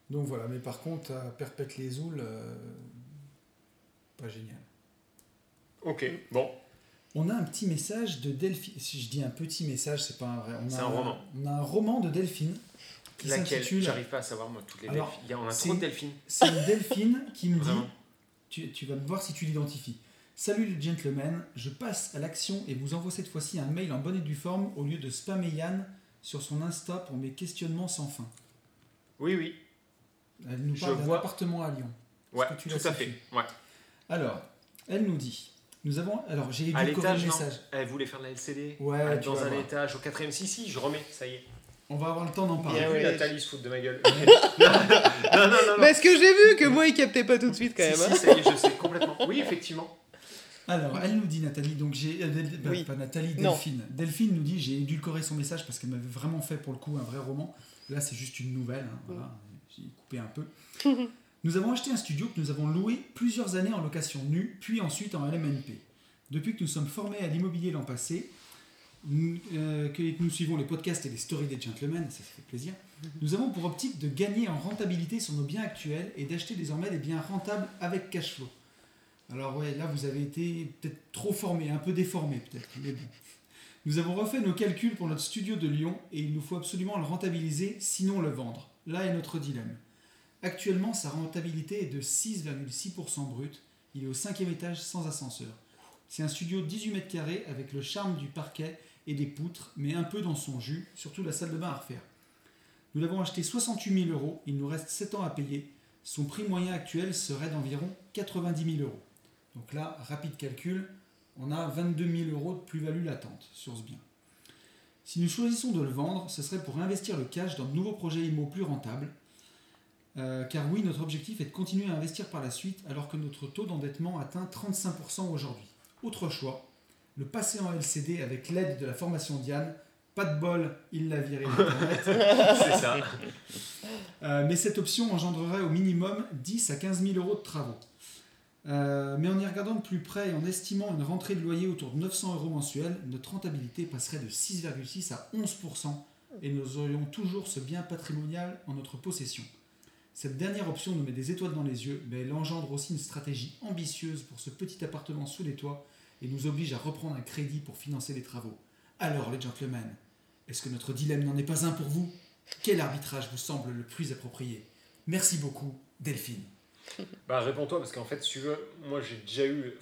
Donc voilà, mais par contre, à Perpète les Oules, euh, pas génial. Ok, bon, On a un petit message de Delphine. Si je dis un petit message, c'est pas un vrai. C'est un roman. On a un roman de Delphine qui laquelle s'intitule. J'arrive pas à savoir moi toutes les Alors, delphines. Il y en a c'est- trop de delphines. C'est une Delphine qui nous dit tu, tu vas me voir si tu l'identifies. Salut les gentlemen, je passe à l'action et vous envoie cette fois-ci un mail en bonne et due forme au lieu de spammer Yann sur son Insta pour mes questionnements sans fin. Oui, oui, Elle nous Je parle d'un vois. appartement à Lyon. Ouais, tu tout à fait. Ouais. Alors, elle nous dit nous avons. Alors, j'ai édulcoré le message. Elle voulait faire de la LCD. Ouais, Ah, dans un voir. étage, au quatrième. Si, si, je remets, ça y est. On va avoir le temps d'en parler. J'ai vu ouais. Nathalie se foutre de ma gueule. non, non, non, non. Parce que j'ai vu que moi, il captait pas tout de suite quand Si, même. si, hein. ça y est, je sais complètement. Oui, effectivement. Alors, elle nous dit, Nathalie, donc j'ai. euh, Del- bah, Oui. Pas Nathalie, Non. Delphine. Delphine nous dit j'ai édulcoré son message parce qu'elle m'avait vraiment fait pour le coup un vrai roman. Là, c'est juste une nouvelle. hein, voilà. J'ai coupé un peu. nous avons acheté un studio que nous avons loué plusieurs années en location nue, puis ensuite en LMNP. Depuis que nous sommes formés à l'immobilier l'an passé, nous, euh, que nous suivons les podcasts et les stories des gentlemen, ça, ça fait plaisir, nous avons pour optique de gagner en rentabilité sur nos biens actuels et d'acheter désormais des biens rentables avec cash flow. Alors ouais, là vous avez été peut-être trop formé, un peu déformé peut-être, mais bon. Nous avons refait nos calculs pour notre studio de Lyon et il nous faut absolument le rentabiliser, sinon le vendre. Là est notre dilemme. Actuellement, sa rentabilité est de 6,6% brut. Il est au cinquième étage sans ascenseur. C'est un studio de 18 mètres carrés avec le charme du parquet et des poutres, mais un peu dans son jus, surtout la salle de bain à refaire. Nous l'avons acheté 68 000 euros, il nous reste 7 ans à payer. Son prix moyen actuel serait d'environ 90 000 euros. Donc là, rapide calcul, on a 22 000 euros de plus-value latente sur ce bien. Si nous choisissons de le vendre, ce serait pour investir le cash dans de nouveaux projets IMO plus rentables. Euh, car oui, notre objectif est de continuer à investir par la suite alors que notre taux d'endettement atteint 35% aujourd'hui. Autre choix, le passer en LCD avec l'aide de la formation Diane. Pas de bol, il l'a viré. C'est ça. Euh, mais cette option engendrerait au minimum 10 à 15 000 euros de travaux. Euh, mais en y regardant de plus près et en estimant une rentrée de loyer autour de 900 euros mensuels, notre rentabilité passerait de 6,6 à 11% et nous aurions toujours ce bien patrimonial en notre possession. Cette dernière option nous met des étoiles dans les yeux, mais elle engendre aussi une stratégie ambitieuse pour ce petit appartement sous les toits et nous oblige à reprendre un crédit pour financer les travaux. Alors les gentlemen, est-ce que notre dilemme n'en est pas un pour vous? Quel arbitrage vous semble le plus approprié? Merci beaucoup, Delphine. Bah réponds-toi parce qu'en fait, si tu veux, moi j'ai déjà eu,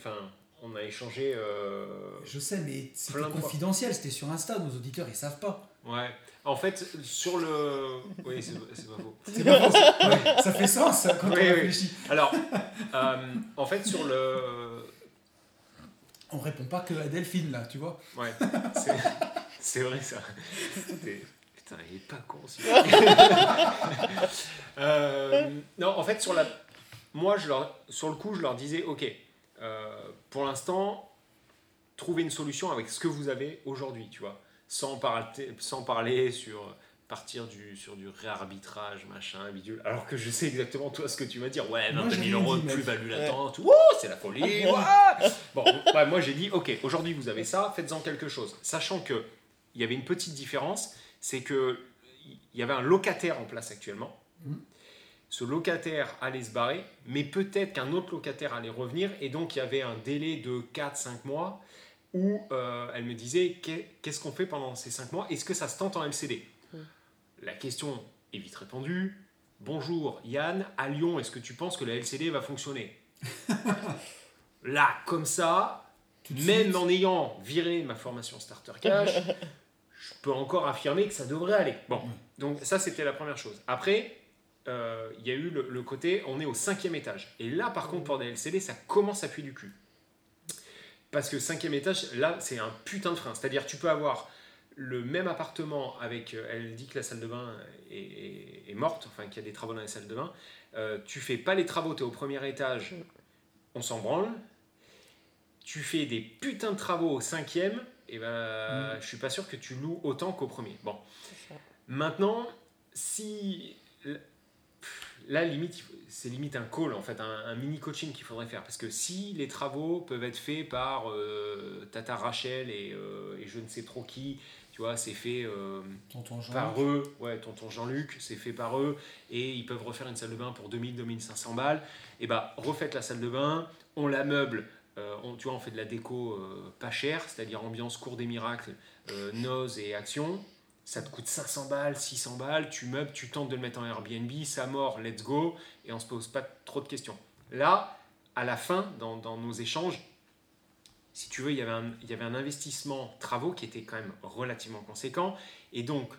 on a échangé. euh, Je sais, mais c'était confidentiel, c'était sur Insta, nos auditeurs ils savent pas. Ouais. En fait, sur le. Oui, c'est pas faux. C'est pas faux, ça- ouais, ça fait sens quand Oui, on oui. réfléchit. Alors, euh, en fait, sur le. On répond pas que à Delphine là, tu vois. Ouais, c'est- vrai ça. Putain, il est pas con celui-là. Euh, non, en fait, sur la. Moi, je leur... sur le coup, je leur disais ok, pour l'instant, trouvez une solution avec ce que vous avez aujourd'hui, tu vois. Sans, par- sans parler sur partir du, sur du réarbitrage, machin, bidule. Alors que je sais exactement toi ce que tu vas dire. Ouais, Moi, 22 j'ai 000 rien euros de plus-value Ouais. latente. Wouh, c'est la folie. ouais. Bon, ouais, moi j'ai dit, ok, aujourd'hui vous avez ça, faites-en quelque chose. Sachant que il y avait une petite différence, c'est que il y avait un locataire en place actuellement. Mhm. Ce locataire allait se barrer, mais peut-être qu'un autre locataire allait revenir, et donc il y avait un délai de 4-5 mois où euh, elle me disait qu'est- qu'est-ce qu'on fait pendant ces 5 mois? Est-ce que ça se tente en LCD. La question est vite répondue. Bonjour Yann, à Lyon, est-ce que tu penses que la LCD va fonctionner? Là, comme ça, même suite. en ayant viré ma formation Starter Cash, je peux encore affirmer que ça devrait aller. Bon, donc ça c'était la première chose. Après, euh, il y a eu le, le côté, on est au cinquième étage. Et là, par contre, pour des LCD, ça commence à puer du cul. Parce que cinquième étage, là, c'est un putain de frein. C'est-à-dire, tu peux avoir le même appartement avec, euh, elle dit que la salle de bain est, est- est morte, enfin qu'il y a des travaux dans la salle de bain. Euh, tu fais pas les travaux, tu es au premier étage, on s'en branle. Tu fais des putains de travaux au cinquième, et ben, je suis pas sûr que tu loues autant qu'au premier. Bon. Maintenant, si. Là, limite, c'est limite un call, en fait, un, un mini coaching qu'il faudrait faire. Parce que si les travaux peuvent être faits par euh, Tata Rachel et, euh, et je ne sais trop qui, tu vois, c'est fait euh, Tonton Jean. par eux, ouais, tonton Jean-Luc, c'est fait par eux, et ils peuvent refaire une salle de bain pour 2000-2500 balles, et bah refaites la salle de bain, on la meuble, on, tu vois, on fait de la déco pas chère, c'est-à-dire ambiance cours des miracles, noz et action, ça te coûte 500 balles, 600 balles, tu meubles, tu tentes de le mettre en Airbnb, ça mort, let's go, et on se pose pas trop de questions. Là, à la fin, dans, dans nos échanges, si tu veux, il y, avait un, il y avait un investissement travaux qui était quand même relativement conséquent. Et donc,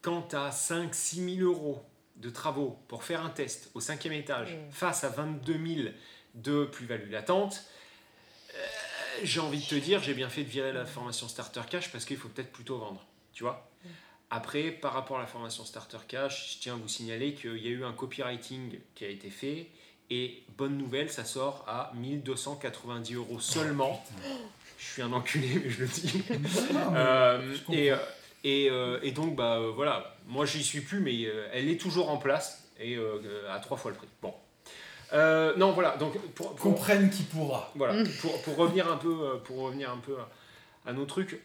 quand tu as 5-6 000 euros de travaux pour faire un test au cinquième étage Mm. face à 22 000 de plus-value latente, euh, j'ai envie de te dire, j'ai bien fait de virer la formation Starter Cash parce qu'il faut peut-être plutôt vendre. Tu vois Après, par rapport à la formation Starter Cash, je tiens à vous signaler qu'il y a eu un copywriting qui a été fait. Et bonne nouvelle, ça sort à 1290 euros seulement. Je suis un enculé, mais je le dis. Non, mais Euh, je comprends. et, euh, et, euh, et donc, bah, voilà, moi j'y suis plus, mais euh, elle est toujours en place et euh, à trois fois le prix. Bon. Euh, non, voilà, donc pour, pour- Comprenne qui pourra. voilà, pour, pour revenir un peu, pour revenir un peu à, à nos trucs,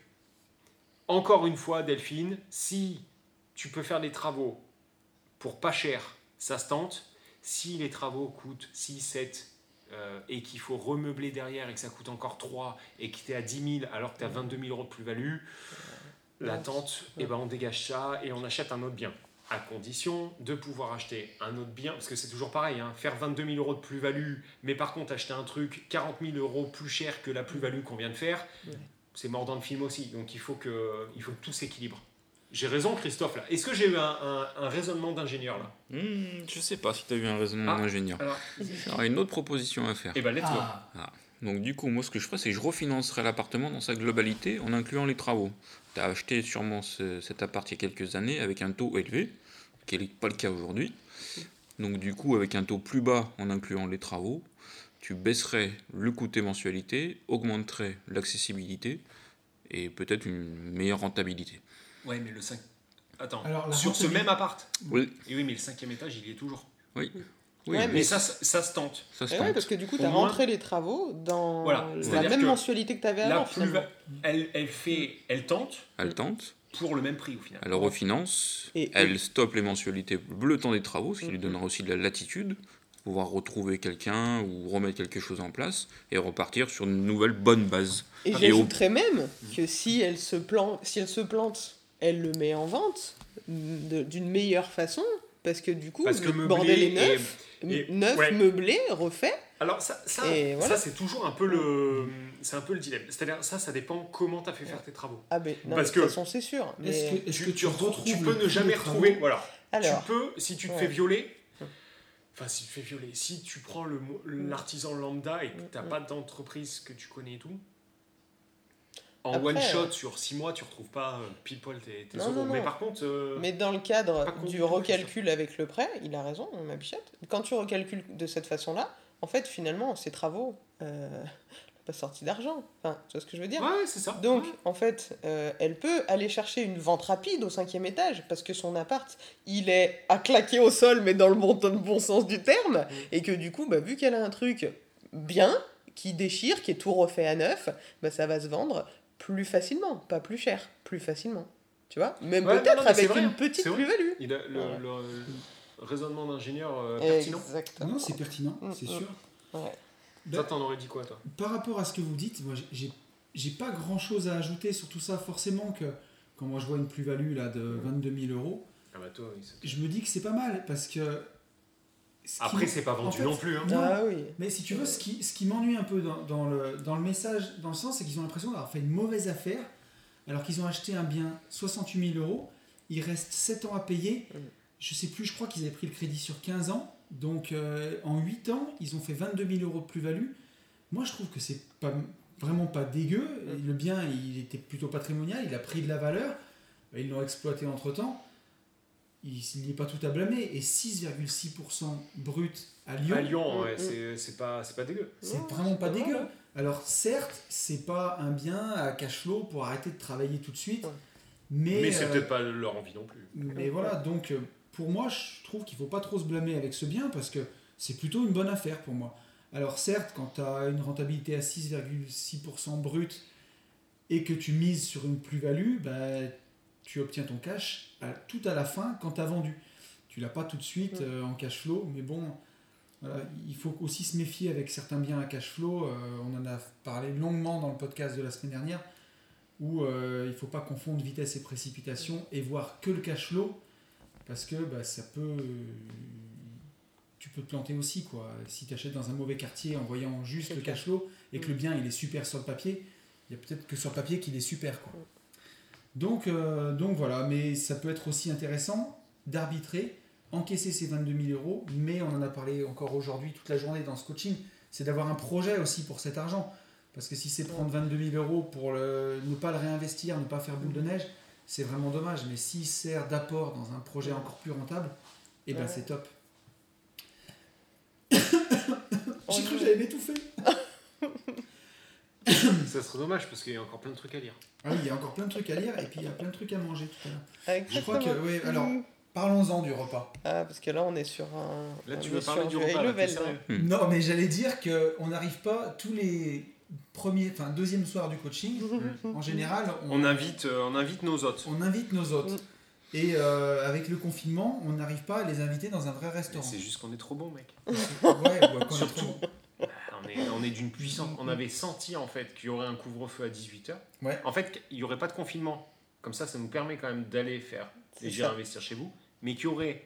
encore une fois, Delphine, si tu peux faire des travaux pour pas cher, ça se tente. Si les travaux coûtent 6, 7 euh, et qu'il faut remeubler derrière et que ça coûte encore 3 et que tu es à 10 000 alors que tu as 22 000 euros de plus-value, la Ouais. tente, eh ben, on dégage ça et on achète un autre bien. À condition de pouvoir acheter un autre bien, parce que c'est toujours pareil, hein, faire 22 000 euros de plus-value, mais par contre acheter un truc 40 000 euros plus cher que la plus-value qu'on vient de faire. C'est mort dans le film aussi. Donc il faut que, il faut que tout s'équilibre. J'ai raison, Christophe, là. Est-ce que j'ai eu un, un- un raisonnement d'ingénieur, là? Hmm, je sais pas si tu as eu un raisonnement Ah. d'ingénieur. Alors, J'aurais une autre proposition à faire. eh ben, let's go. Ah, Donc du coup, moi ce que je ferais, c'est que je refinancerais l'appartement dans sa globalité en incluant les travaux. Tu as acheté sûrement ce- cet appart il y a quelques années avec un taux élevé, qui n'est pas le cas aujourd'hui. Donc du coup, avec un taux plus bas en incluant les travaux, tu baisserais le coût de tes mensualités, augmenterais l'accessibilité et peut-être une meilleure rentabilité. Ouais, mais le 5. Attends, Alors, sur ce même appart. Oui, Et oui, mais le cinquième étage, il y est toujours. oui, Ouais, Mais, mais- ça, ça, se tente. ça se Eh ouais, tente. parce que du coup, tu as moins- rentré les travaux dans Voilà, la même mensualité que tu avais avant. plus elle, elle fait, elle tente Elle tente, pour le même prix au final. elle refinance, Et- elle stoppe les mensualités le temps des travaux, ce qui lui Mhm. donnera aussi de la latitude, pouvoir retrouver quelqu'un ou remettre quelque chose en place et repartir sur une nouvelle bonne base. Et Et au- j'ajouterais même que si elle se plante, si elle se plante, elle le met en vente de- d'une meilleure façon, parce que du coup, Parce que bordel est et- neuf, et- neuf, ouais. meublé, refait. Alors ça, ça, voilà. ça c'est toujours un peu le, c'est un peu le dilemme. C'est-à-dire ça, ça dépend comment tu as fait faire tes travaux. Ah ben, non, Parce de que- toute façon, c'est sûr. Mais... Est-ce que, Tu, que tu, tu retrouves tu le peux ne jamais retrouver. Voilà. Alors, tu peux, si tu te ouais. fais violer. Enfin si tu fais violer, si tu prends l'artisan lambda et que tu n'as Hum, pas d'entreprise que tu connais et tout, en Après, one shot euh, sur 6 mois, tu retrouves pas euh, pile poil tes, tes Non, euros. non, Mais par contre, euh, mais dans le cadre du recalcul avec le prêt, il a raison, ma bichette. Quand tu recalcules de cette façon-là, en fait, finalement, ces travaux, euh, pas sorti d'argent. Enfin, tu vois ce que je veux dire ouais, c'est ça. Donc, Ouais. en fait, euh, elle peut aller chercher une vente rapide au cinquième étage parce que son appart, il est à claquer au sol, mais dans le bon, dans le bon sens du terme. Et que du coup, bah, vu qu'elle a un truc bien, qui déchire, qui est tout refait à neuf, bah, ça va se vendre plus facilement, pas plus cher, plus facilement. Tu vois? Même Ouais, peut-être avec vrai, une petite plus-value. Il a le, Ouais. le raisonnement d'ingénieur euh, pertinent. Exactement. Non, c'est pertinent, Mm, c'est mm. sûr. Ouais. Toi, t'en aurais dit quoi, toi Par rapport à ce que vous dites, moi j'ai pas grand chose à ajouter sur tout ça. Forcément que quand moi je vois une plus-value là de 22 000 euros, Ah bah toi, oui, c'est- je me dis que c'est pas mal parce que. ce Après, c'est pas vendu en fait, non plus. Hein. Non. Ah oui. Mais si tu veux, ce qui, ce qui m'ennuie un peu dans, dans le, dans le message, dans le sens, c'est qu'ils ont l'impression d'avoir fait une mauvaise affaire, alors qu'ils ont acheté un bien 68 000 euros, il reste 7 ans à payer, Mm. je sais plus, je crois qu'ils avaient pris le crédit sur 15 ans, donc euh, en 8 ans, ils ont fait 22 000 euros de plus-value. Moi, je trouve que c'est pas, vraiment pas dégueu, Mm. le bien, il était plutôt patrimonial, il a pris de la valeur, ils l'ont exploité entre-temps, il n'y est pas tout à blâmer, et 6,6% brut à Lyon. À Lyon, Mm, ouais, mm. c'est- c'est pas, c'est pas dégueu. C'est vraiment pas c'est dégueu. Alors certes, c'est pas un bien à cash flow pour arrêter de travailler tout de suite, Ouais. mais, Mais c'est euh, peut-être pas leur envie non plus. mais voilà, donc euh, pour moi, je trouve qu'il faut pas trop se blâmer avec ce bien parce que c'est plutôt une bonne affaire pour moi. Alors certes, quand tu as une rentabilité à 6,6% brut et que tu mises sur une plus-value, bah, tu obtiens ton cash à- tout à la fin quand tu as vendu. Tu l'as pas tout de suite euh, en cash flow, mais bon, voilà, il faut aussi se méfier avec certains biens à cash flow. euh, on en a parlé longuement dans le podcast de la semaine dernière, où euh, il faut pas confondre vitesse et précipitation et voir que le cash flow, parce que bah, ça peut. tu peux te planter aussi, quoi. Si tu achètes dans un mauvais quartier en voyant juste le cash flow et que le bien il est super sur le papier, il y a peut-être que sur le papier qu'il est super, quoi. Donc, euh, donc voilà, mais ça peut être aussi intéressant d'arbitrer, encaisser ces 22 000 euros, mais on en a parlé encore aujourd'hui toute la journée dans ce coaching, c'est d'avoir un projet aussi pour cet argent. Parce que si c'est prendre 22 000 euros pour le- ne pas le réinvestir, ne pas faire boule de neige, c'est vraiment dommage. Mais s'il sert d'apport dans un projet encore plus rentable, eh ben Ouais. c'est top. On J'ai cru que j'allais m'étouffer. Ça serait dommage parce qu'il y a encore plein de trucs à lire. Ah oui, il y a encore plein de trucs à lire et puis il y a plein de trucs à manger tout à l'heure. Je crois que, Exactement. oui, alors, parlons-en du repas. Ah, parce que là, on est sur un. Là, tu on veux est parler sur du repas, high là. Non, mais j'allais dire qu'on n'arrive pas tous les premiers, enfin deuxième soir du coaching. là. En général, On invite, euh, on invite nos hôtes. on invite nos hôtes. Mm. Et euh, avec le confinement, on n'arrive pas à les inviter dans un vrai restaurant. C'est juste qu'on est trop bon, mec. Ouais, ouais, quand on est Surtout. trop- On est, on est d'une puissance. On avait senti en fait qu'il y aurait un couvre-feu à 18h. Ouais. En fait, il n'y aurait pas de confinement. Comme ça, ça nous permet quand même d'aller faire et investir chez vous. Mais qu'il y aurait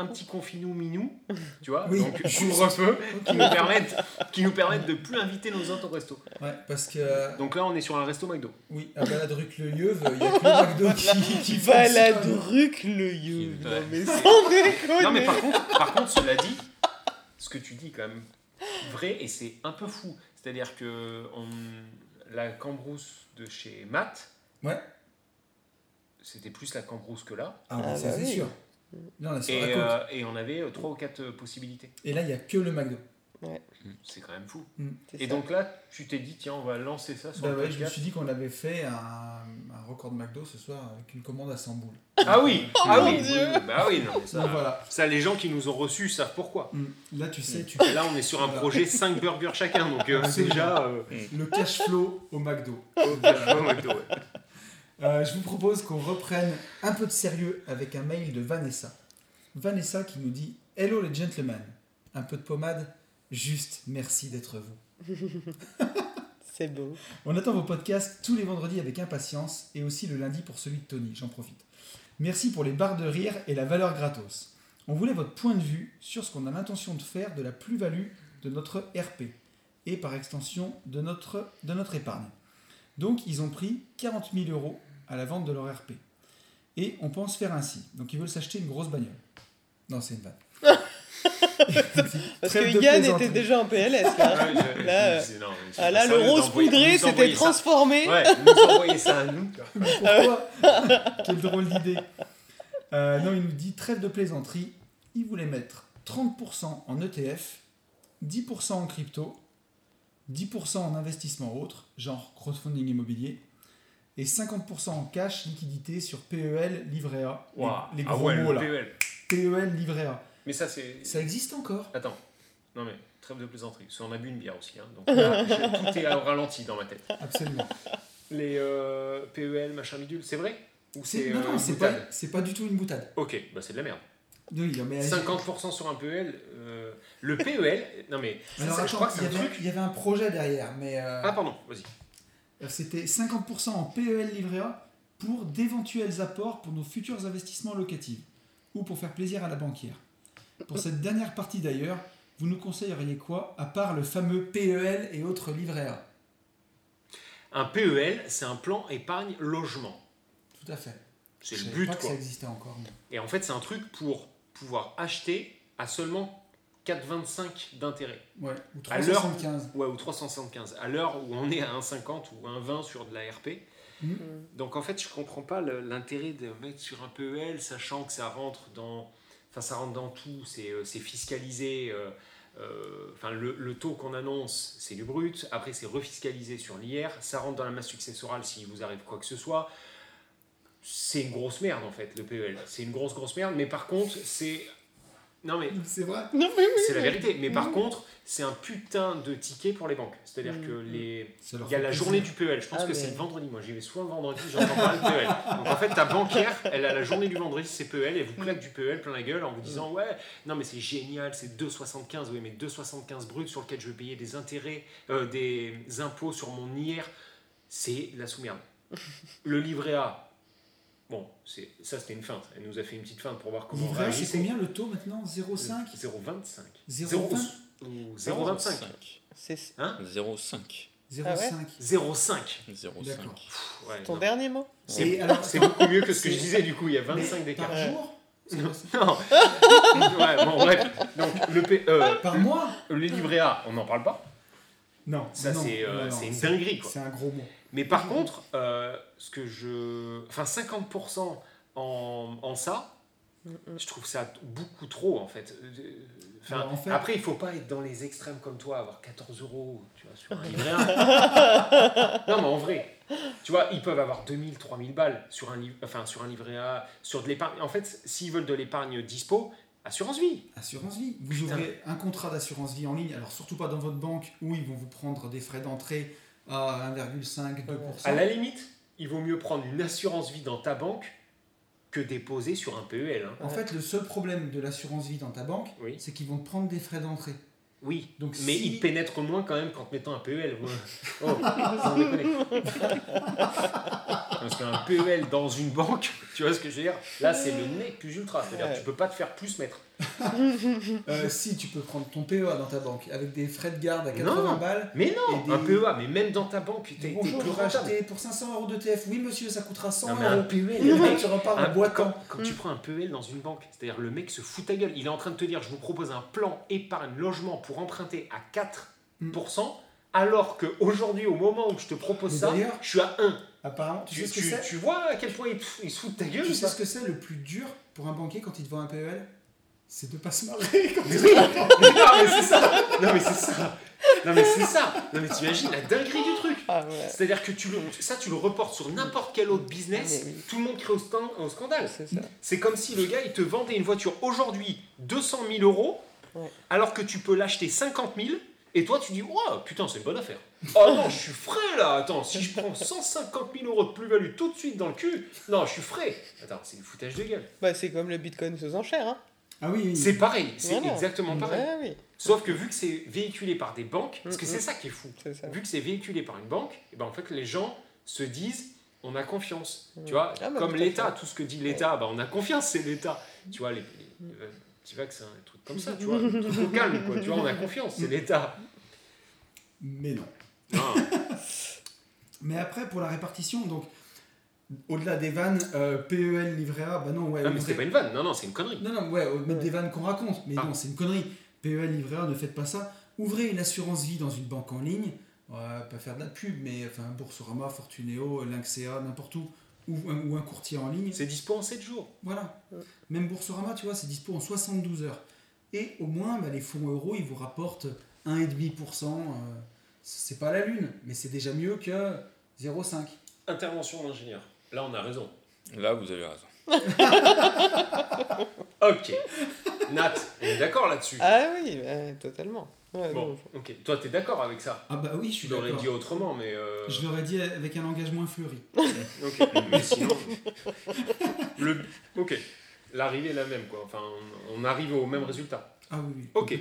un petit confinou minou, tu vois, Oui. donc couvre-feu, qui nous permettent, qui nous permettent de plus inviter nos hôtes au resto. Ouais, parce que, euh, Donc là, on est sur un resto McDo. oui, à Baladruc-le-Yeuve, il n'y a que le McDo qui, qui fait ça. Baladruc le Non, mais sans déconner. Non, mais par contre, par contre, cela dit, ce que tu dis quand même vrai et c'est un peu fou. C'est-à-dire que on, la cambrousse de chez Matt, Ouais. c'était plus la cambrousse que là. Ah, bah, Ah, ça bah c'est sûr. Là, on Et, euh, et on avait euh, trois ou quatre euh, possibilités. Et là, il n'y a que le McDo. C'est quand même fou. C'est Et ça. donc là, tu t'es dit, tiens, on va lancer ça sur Bah le ouais, je me suis dit qu'on avait fait un, un record de McDo ce soir avec une commande à 100 boules. Ah oui, ah oui, Dieu. bah oui, non, ça, Donc voilà. ça, les gens qui nous ont reçus savent pourquoi. Mm. Là, tu sais, tu là, on est sur un Voilà. projet 5 burgers chacun, donc euh, Absolument. déjà, euh, le cash flow au McDo. au au McDo, ouais. Euh, je vous propose qu'on reprenne un peu de sérieux avec un mail de Vanessa. Vanessa qui nous dit Hello les gentlemen. Un peu de pommade Juste merci d'être vous. C'est beau. On attend vos podcasts tous les vendredis avec impatience et aussi le lundi pour celui de Tony, j'en profite. Merci pour les barres de rire et la valeur gratos. On voulait votre point de vue sur ce qu'on a l'intention de faire de la plus-value de notre RP et par extension de notre, de notre épargne. Donc ils ont pris 40 000 euros à la vente de leur RP. Et on pense faire ainsi. Donc ils veulent s'acheter une grosse bagnole. Non, c'est une vanne. Parce que Yann était déjà en PLS. Là, Ouais, je- Là, je- non, Ah, là le sérieux rose d'envoyer- poudré nous s'était ça. transformé. Ouais, nous ça à nous. Pourquoi? Quelle drôle d'idée. Euh, non, il nous dit trêve de plaisanterie. Il voulait mettre 30% en ETF, 10% en crypto, 10% en investissement autre, genre crowdfunding immobilier, et 50% en cash liquidité sur PEL, livret A. Les- Waouh. Les, Ah gros ouais, mots là. PEL. PEL, livret A. Mais ça, c'est. Ça existe encore? Attends. Non, mais trêve de plaisanterie. Parce qu'on a bu une bière aussi. hein, donc là, je- tout est au ralenti dans ma tête. Absolument. Les euh, PEL, machin bidule, c'est vrai? Ou C'est- c'est non, euh, non, c'est pas, c'est pas du tout une boutade. Ok, bah c'est de la merde. Oui, mais 50% sur un PEL. euh, le PEL, non mais. Alors, ça, je crois que c'est y, un avait, truc. il y avait un projet derrière, mais euh, Ah, pardon, vas-y. C'était 50% en PEL livret A pour d'éventuels apports pour nos futurs investissements locatifs ou pour faire plaisir à la banquière. Pour cette dernière partie d'ailleurs, vous nous conseilleriez quoi à part le fameux PEL et autres livrets A? Un PEL, c'est un plan épargne logement. Tout à fait. C'est le but, pas que quoi. ça existait encore. Et en fait, c'est un truc pour pouvoir acheter à seulement 4,25 d'intérêt. Ouais, ou À l'heure- 375. Ouais, ou 375. À l'heure où on est à 1,50 ou 1,20 sur de la RP. Mhm. Donc en fait, je comprends pas l'intérêt de mettre sur un PEL, sachant que ça rentre dans, enfin ça rentre dans tout, c'est euh, c'est fiscalisé. euh, euh, Enfin, le, le taux qu'on annonce, c'est du brut. Après, c'est refiscalisé sur l'IR. Ça rentre dans la masse successorale s'il vous arrive quoi que ce soit. C'est une grosse merde en fait, le PEL. C'est une grosse grosse merde. Mais par contre, c'est non mais C'est vrai Non, mais oui. c'est la vérité. Mais par contre, c'est un putain de ticket pour les banques. C'est-à-dire Mm. que les il y a la plaisir. journée du PEL, je pense Ah, que mais- c'est le vendredi. Moi, j'y vais souvent le vendredi, j'entends pas le PEL. Donc en fait, ta banquière, elle a la journée du vendredi, c'est PEL, et vous claque du PEL plein la gueule en vous disant Ouais, non, mais c'est génial, c'est 2,75. Oui, mais 2,75 brut sur lequel je vais payer des intérêts, euh, des impôts sur mon IR, c'est la sous-merde. Le livret A, bon, c'est- ça c'était une feinte. Elle nous a fait une petite feinte pour voir comment Livret A, c'est réagissait. combien le taux maintenant? 0,5 0,25. 0,20 ou 0,25. C'est Hein? 0,5. 0,5 0,5. 0,5. D'accord. Pff, ouais, ton non. dernier mot? C'est beaucoup mieux que ce que je disais du coup, il y a Mais 25 d'écart. Par jour? Non, non. ouais, bon, bref. Donc, le, P- euh, Par mois? le livret A, on n'en parle pas. Non. Ça, c'est, euh, c'est une dinguerie, quoi. C'est un gros mot. Mais par contre, euh, ce que je. Enfin, 50% en, en ça, je trouve ça beaucoup trop, en fait. Enfin, Alors, en fait- Après, il faut pas être dans les extrêmes comme toi, avoir 14 euros tu vois, sur un livret A. non, mais en vrai, tu vois, ils peuvent avoir 2000, 3000 balles sur un, enfin, sur un livret A, sur de l'épargne. En fait, s'ils veulent de l'épargne dispo, assurance vie. Assurance vie. Vous Putain. ouvrez un contrat d'assurance vie en ligne, alors surtout pas dans votre banque où ils vont vous prendre des frais d'entrée à 1,5, 2%. À la limite, il vaut mieux prendre une assurance vie dans ta banque que déposer sur un PEL. hein. En fait, le seul problème de l'assurance vie dans ta banque, Oui. c'est qu'ils vont te prendre des frais d'entrée. Oui, Donc, mais si- ils pénètrent moins quand même qu'en te mettant un PEL. ouais. Oh, sans déconner. Parce qu'un PEL dans une banque, tu vois ce que je veux dire? Là, c'est le nec plus ultra. C'est-à-dire que Ouais. tu peux pas te faire plus mettre. Euh, si tu peux prendre ton PEA dans ta banque avec des frais de garde à 80 Non. balles. Mais non, des- un PEA, mais même dans ta banque, t'es t'es Bonjour, plus pour 500 euros d'ETF. Oui, monsieur, ça coûtera 100 Non, mais un euros. PEL, Et le mec, tu repars un- en boitant. quand, quand tu prends un PEL dans une banque, c'est-à-dire le mec se fout ta gueule, il est en train de te dire je vous propose un plan épargne logement pour emprunter à 4%, alors qu'aujourd'hui, au moment où je te propose Mais ça, je suis à 1. Apparemment, tu, Tu, sais ce que tu- c'est tu vois à quel point ils, ils se foutent de ta gueule Tu sais ce que c'est le plus dur pour un banquier quand il te vend un PEL C'est de pas se marrer quand oui, mais non mais c'est ça Non mais c'est ça Non mais c'est ça Non mais t'imagines la dinguerie du truc Ah ouais. C'est-à-dire que tu le, ça tu le reportes sur n'importe quel autre business, oui. tout le monde crée au, au scandale. C'est ça. C'est comme si le gars il te vendait une voiture aujourd'hui 200 000 euros, Ouais. alors que tu peux l'acheter 50 000, et toi tu dis Oh putain, c'est une bonne affaire. Oh non, je suis frais là Attends, si je prends 150 000 euros de plus-value tout de suite dans le cul, non, je suis frais. Attends, c'est du foutage de gueule. Bah, c'est comme le bitcoin aux enchères. Hein. Ah oui, oui. C'est pareil, c'est Voilà. exactement pareil. Ouais, oui, Sauf que vu que c'est véhiculé par des banques, parce que c'est ça qui est fou, c'est ça. vu que c'est véhiculé par une banque, et ben en fait les gens se disent on a confiance. Tu vois, Ah bah, comme l'État, tout ce que dit l'État, bah, on a confiance, c'est l'État. Tu vois, les, les, euh, tu vois que c'est un truc comme ça, tu vois, un truc au calme, quoi. Tu vois, on a confiance, c'est l'État. Mais non. Non, Mais après, pour la répartition, donc, au-delà des vannes, euh, PEL, livret A, bah non, ouais. non, mais ouvrez- c'était pas une vanne, non, non, c'est une connerie. Non, non, ouais, mettre Ouais. des vannes qu'on raconte. Mais Ah. non, c'est une connerie. PEL, livret A, ne faites pas ça. Ouvrez une assurance vie dans une banque en ligne. Ouais, pas faire de la pub, mais enfin, Boursorama, Fortuneo, Lynxea, n'importe où. Ou un, ou un courtier en ligne. C'est dispo en 7 jours. Voilà. Ouais. Même Boursorama, tu vois, c'est dispo en 72 heures. Et au moins, bah, les fonds euros, ils vous rapportent 1,5%. Euh, c'est pas la lune, mais c'est déjà mieux que 0,5. Intervention d'ingénieur. Là, on a raison. Là, vous avez raison. Ok. Nat, on est d'accord là-dessus. Ah oui, totalement. Ouais, Bon, non, ok. Toi, t'es d'accord avec ça? Ah bah oui, je suis l'aurais d'accord. dit autrement, mais. euh, Je l'aurais dit avec un langage moins fleuri. Ok, mais sinon. le... Ok. L'arrivée est la même, quoi. Enfin, on, arrive au même résultat. Ah oui, oui. Ok.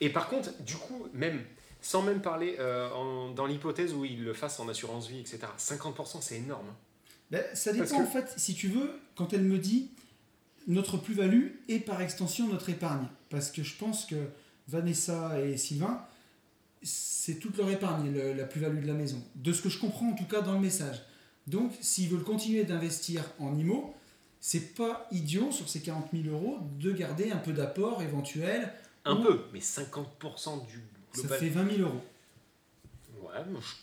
Et par contre, du coup, même, sans même parler euh, en- dans l'hypothèse où il le fasse en assurance vie, etc., 50% c'est énorme. Ben, ça dépend que- en fait, si tu veux, quand elle me dit notre plus-value et par extension notre épargne. Parce que je pense que Vanessa et Sylvain, c'est toute leur épargne, le- la plus-value de la maison. De ce que je comprends en tout cas dans le message. Donc, s'ils veulent continuer d'investir en IMO, c'est pas idiot sur ces 40 000 euros de garder un peu d'apport éventuel. Un Ou- peu, mais 50% du Ça global. fait 20 000 euros. Ouais, moi, je-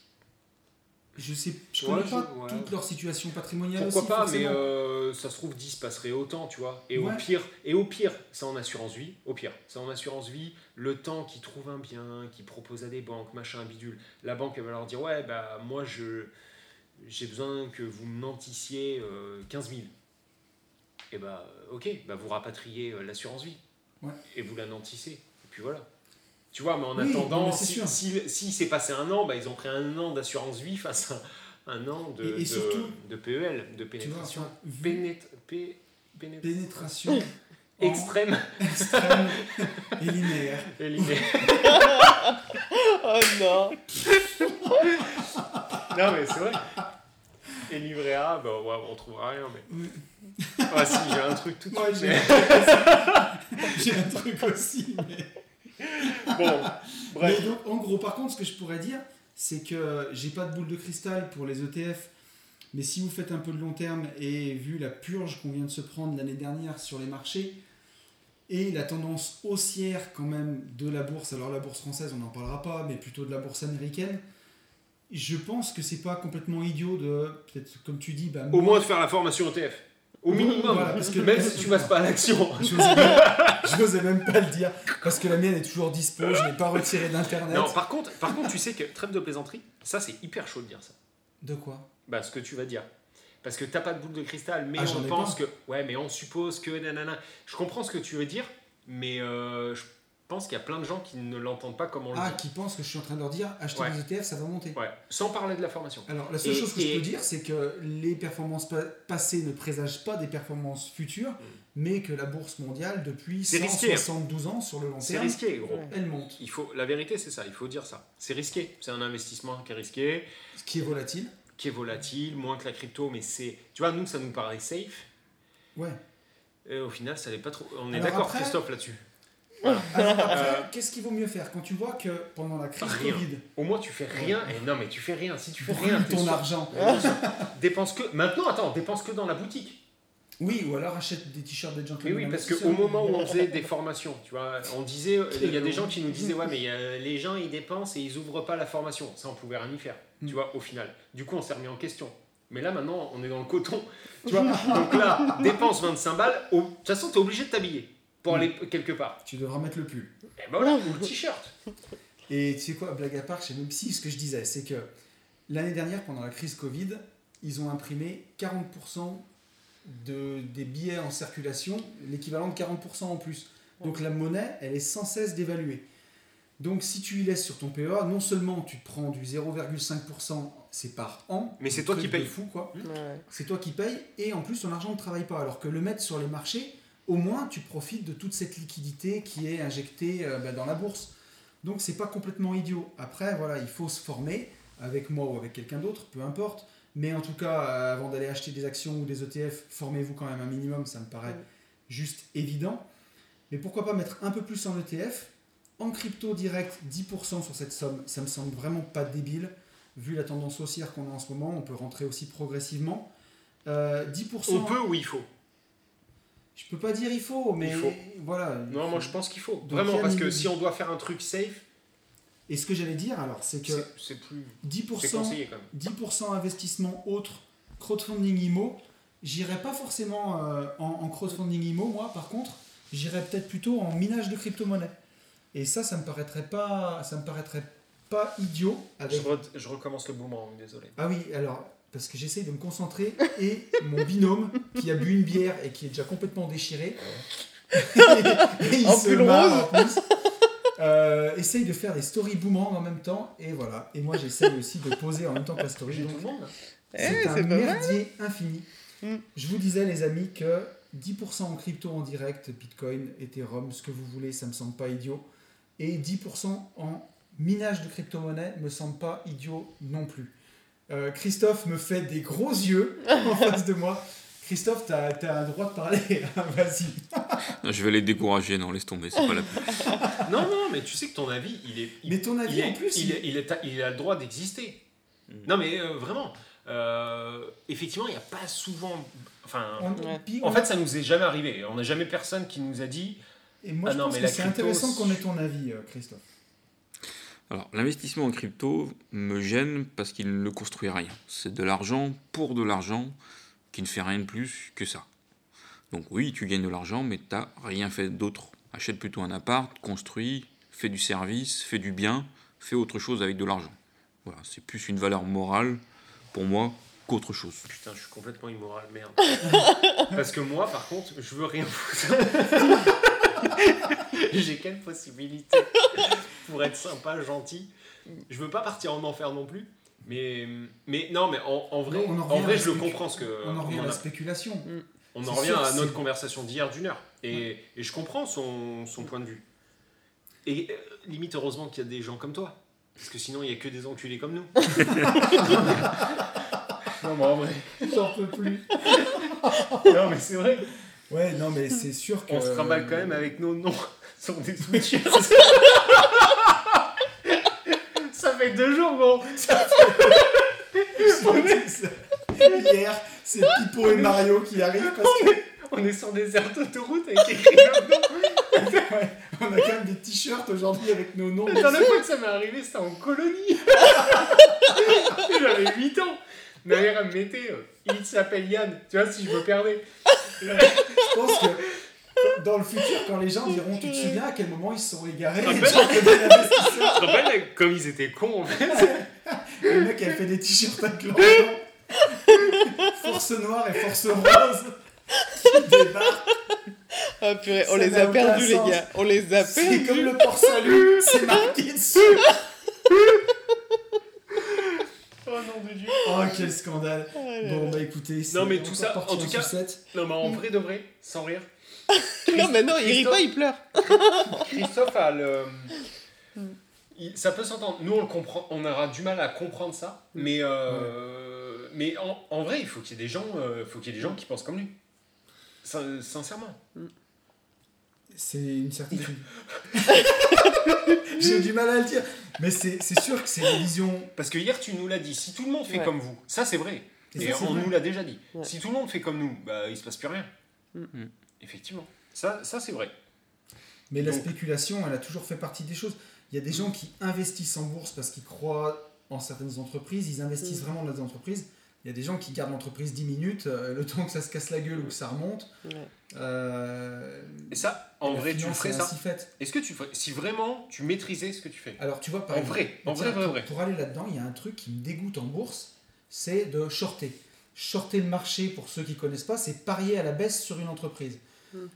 Je sais, je Ouais, connais je- pas ouais. toute leur situation patrimoniale Pourquoi aussi, pas, mais euh, ça se trouve 10 passerait autant, tu vois. Et au pire, et au pire, c'est en assurance vie. Au pire, c'est en assurance vie. Le temps qu'ils trouvent un bien, qu'ils proposent à des banques, machin, bidule. La banque, elle va leur dire ouais, bah moi je j'ai besoin que vous me nantissiez euh, 15 000. Et bah ok, bah vous rapatriez euh, l'assurance vie. Ouais. Et vous la nantissez. Et puis voilà. Tu vois, mais en Oui, attendant, mais si, sûr. si, si s'est passé un an, bah, ils ont pris un an d'assurance vie face à un an de, Et- et de- surtout, de PEL, de vois, pénétration. enfin, vu- Pénét- pé- pénét- pénétration extrême extrême et linéaire. et linéaire. Oh non Non, mais c'est vrai. Et livret A, bah, ouais, on trouvera rien. Mais... Oui. Ah, si, j'ai un truc tout de suite. j'ai mais- j'ai un truc aussi. Mais... Bon, bref. Mais donc, en gros, par contre, ce que je pourrais dire, c'est que j'ai pas de boule de cristal pour les ETF. Mais si vous faites un peu de long terme et vu la purge qu'on vient de se prendre l'année dernière sur les marchés et la tendance haussière quand même de la bourse, alors la bourse française on n'en parlera pas, mais plutôt de la bourse américaine, je pense que c'est pas complètement idiot de, peut-être comme tu dis, bah, Au moins de faire la formation ETF. Au minimum. Voilà, parce que- Même si tu passes pas à l'action. J'osais même, j'osais même pas le dire parce que la mienne est toujours dispo, je l'ai pas retirée d'internet. Non, par contre, par contre, tu sais que, trêve de plaisanterie, ça c'est hyper chaud de dire ça. De quoi? Bah, ce que tu vas dire. Parce que t'as pas de boule de cristal, mais Ah, on pense pas. que. Ouais, mais on suppose que. Nanana. Je comprends ce que tu veux dire, mais euh, je pense qu'il y a plein de gens qui ne l'entendent pas comme on le Ah, dit. qui pensent que je suis en train de leur dire acheter Ouais. des ETF, ça va monter. Ouais, sans parler de la formation. Alors, la seule Et- chose que et- je peux dire, c'est que les performances pa- passées ne présagent pas des performances futures, mais que la bourse mondiale, depuis Mm. C'est risqué. 172 ans sur le long C'est terme, risqué, gros. Ouais. elle monte. Il faut, la vérité, c'est ça, il faut dire ça. C'est risqué. C'est un investissement qui est risqué, Ce qui est volatile. qui est volatile, moins que la crypto, mais c'est. Tu vois, nous, ça nous paraît safe. Ouais. Et au final, ça n'est pas trop. On est d'accord, après- Christophe, là-dessus. Alors après, Euh, qu'est-ce qu'il vaut mieux faire quand tu vois que pendant la crise Rien. Covid, Au moins, tu fais rien. Et non, mais tu fais rien. Si tu fais rien, t'es ton sûr. argent Dépense que. Maintenant, attends, dépense que dans la boutique. Oui, ou alors achète des t-shirts des Mais gentlemen oui, parce qu'au moment où on faisait des formations, tu vois, on disait, euh, il y a des gens qui nous disaient, ouais, mais a- les gens ils dépensent et ils ouvrent pas la formation. Ça, on pouvait rien y faire, tu Mm. vois, au final. Du coup, on s'est remis en question. Mais là, maintenant, on est dans le coton. Tu vois Donc là, dépense 25 balles. au- De toute façon, tu es obligé de t'habiller pour aller quelque part. Tu devras mettre le pull. Et ben voilà, ou le t-shirt. Et tu sais quoi, blague à part, chez même si ce que je disais, c'est que l'année dernière, pendant la crise Covid, ils ont imprimé 40% de, des billets en circulation, l'équivalent de 40% en plus. Donc la monnaie, elle est sans cesse dévaluée. Donc si tu y laisses sur ton PEA, non seulement tu te prends du 0,5%, c'est par an, Mais c'est toi qui payes. de fou quoi. Ouais. C'est toi qui payes et en plus ton argent ne travaille pas. Alors que le mettre sur les marchés, au moins tu profites de toute cette liquidité qui est injectée euh, bah, dans la bourse. Donc c'est pas complètement idiot. Après voilà, il faut se former avec moi ou avec quelqu'un d'autre, peu importe. Mais en tout cas, euh, avant d'aller acheter des actions ou des ETF, formez-vous quand même un minimum, ça me paraît juste évident. Mais pourquoi pas mettre un peu plus en ETF En crypto direct, 10% sur cette somme, ça me semble vraiment pas débile. Vu la tendance haussière qu'on a en ce moment, on peut rentrer aussi progressivement. Euh, 10%. On peut ou il faut? Je peux pas dire il faut, mais Il faut. voilà. il Non, faut. moi je pense qu'il faut. Donc, Vraiment, parce que si on doit faire un truc safe, Et ce que j'allais dire alors, c'est que c'est plus. C'est 10%, conseillé quand même. 10% investissement autre, crowdfunding IMO, j'irais pas forcément euh, en, en crowdfunding IMO, moi par contre, j'irais peut-être plutôt en minage de crypto-monnaie. Et ça, ça me paraîtrait pas, ça me paraîtrait pas idiot. Je, re- je recommence le boomerang, désolé. Ah oui, alors, parce que j'essaye de me concentrer et mon binôme qui a bu une bière et qui est déjà complètement déchiré, et il En se pull marre en plus, euh, essaye de faire des story boomerang en même temps et voilà. Et moi j'essaye aussi de poser en même temps que la story. Donc hein. Eh, c'est un c'est mal. merdier infini. Mm. Je vous disais les amis que 10% en crypto en direct, Bitcoin, Ethereum, ce que vous voulez, ça me semble pas idiot. Et 10% en minage de crypto-monnaie me semble pas idiot non plus. Euh, Christophe me fait des gros yeux en face de moi. Christophe, tu as, le droit de parler. hein, Vas-y. Je vais les décourager, non, laisse tomber, c'est pas la peine. Non, non, mais tu sais que ton avis, il est. il- Mais ton avis il, est- en plus, il, il- est- il est- il a le droit d'exister. Mm. Non, mais euh, vraiment, euh, effectivement, il n'y a pas souvent. Enfin, on- Ouais. puis en fait, ça nous est jamais arrivé. On n'a jamais personne qui nous a dit. et moi ah je non, pense mais que la c'est intéressant qu'on ait ton avis, euh, Christophe. Alors, l'investissement en crypto me gêne parce qu'il ne construit rien. C'est de l'argent pour de l'argent qui ne fait rien de plus que ça. Donc oui, tu gagnes de l'argent, mais tu n'as rien fait d'autre. Achète plutôt un appart, construis, fais du service, fais du bien, fais autre chose avec de l'argent. Voilà, c'est plus une valeur morale pour moi qu'autre chose. Putain, je suis complètement immoral, merde. Parce que moi, par contre, je veux rien foutre. J'ai quelle possibilité? Pour être sympa, gentil Je veux pas partir en enfer non plus. Mais, mais non, mais en, en vrai, Non, on en vrai je le comprends ce que. On en revient on à la spéculation. On C'est en revient à notre conversation d'hier d'une heure. Et, et je comprends son, son point de vue. Et euh, limite, heureusement qu'il y a des gens comme toi. Parce que sinon, il n'y a que des enculés comme nous. non, mais en vrai. J'en peux plus. Non, mais c'est vrai. Ouais, non, mais c'est sûr que. On se trimballe quand même avec nos noms sur des sweatshirts. Fait deux jours, bon. Hier, c'est Pipo et Mario qui arrivent parce que On est sur des aires d'autoroute avec écrit ouais, on a quand même des t-shirts aujourd'hui avec nos noms. La dernière fois que ça m'est arrivé, c'était en colonie. J'avais 8 ans. Ma mère, elle me mettait, euh, il s'appelle Yann. Tu vois, si je me perdais. Je pense que dans le futur, quand les gens diront Tu te souviens à quel moment ils se sont égarés Ah les gens qui étaient investisseurs, Tu te rappelles, comme ils étaient cons, en fait. Le mec avait fait des t-shirts avec leur nom. Force noire et force rose qui débarquent. Ah purée, on Ça les a perdus les gars, on les a C'est perdus. comme le port salut, c'est marqué dessus. Oh non de Dieu. Oh, quel scandale. Oh là Bon, bah écoutez, c'est Non, mais tout ça, en tout cas-. Non, mais en vrai de vrai, sans rire. Non, mais non, il rit pas, il pleure. Christophe a le. il- ça peut s'entendre. Nous, on le comprend. On aura du mal à comprendre ça. Mais, euh, mais en, en vrai, il faut qu'il y ait des gens, euh, faut qu'il y ait des gens qui pensent comme lui. Sin- Sincèrement. C'est une certitude. J'ai du mal à le dire. Mais c'est c'est sûr que c'est une vision. Parce que hier, tu nous l'as dit. Si tout le monde fait Ouais. comme vous, ça c'est vrai. Et Et ça, c'est on vrai. nous l'a déjà dit. Ouais. Si tout le monde fait comme nous, bah, il se passe plus rien. Mm. Effectivement. Ça, ça c'est vrai. Mais la spéculation, elle a toujours fait partie des choses. Il y a des gens qui investissent en bourse parce qu'ils croient en certaines entreprises, ils investissent Mm. vraiment dans des entreprises Il y a des gens qui gardent l'entreprise 10 minutes, euh, le temps que ça se casse la gueule ou que ça remonte. Ouais. Euh, Et ça, en vrai, tu ferais ça. Est-ce que tu ferais Si vraiment tu maîtrisais ce que tu fais Alors tu vois, par En exemple, vrai, en vrai, vrai, pour- vrai. Pour aller là-dedans, il y a un truc qui me dégoûte en bourse, c'est de shorter. Shorter le marché, pour ceux qui connaissent pas, c'est parier à la baisse sur une entreprise.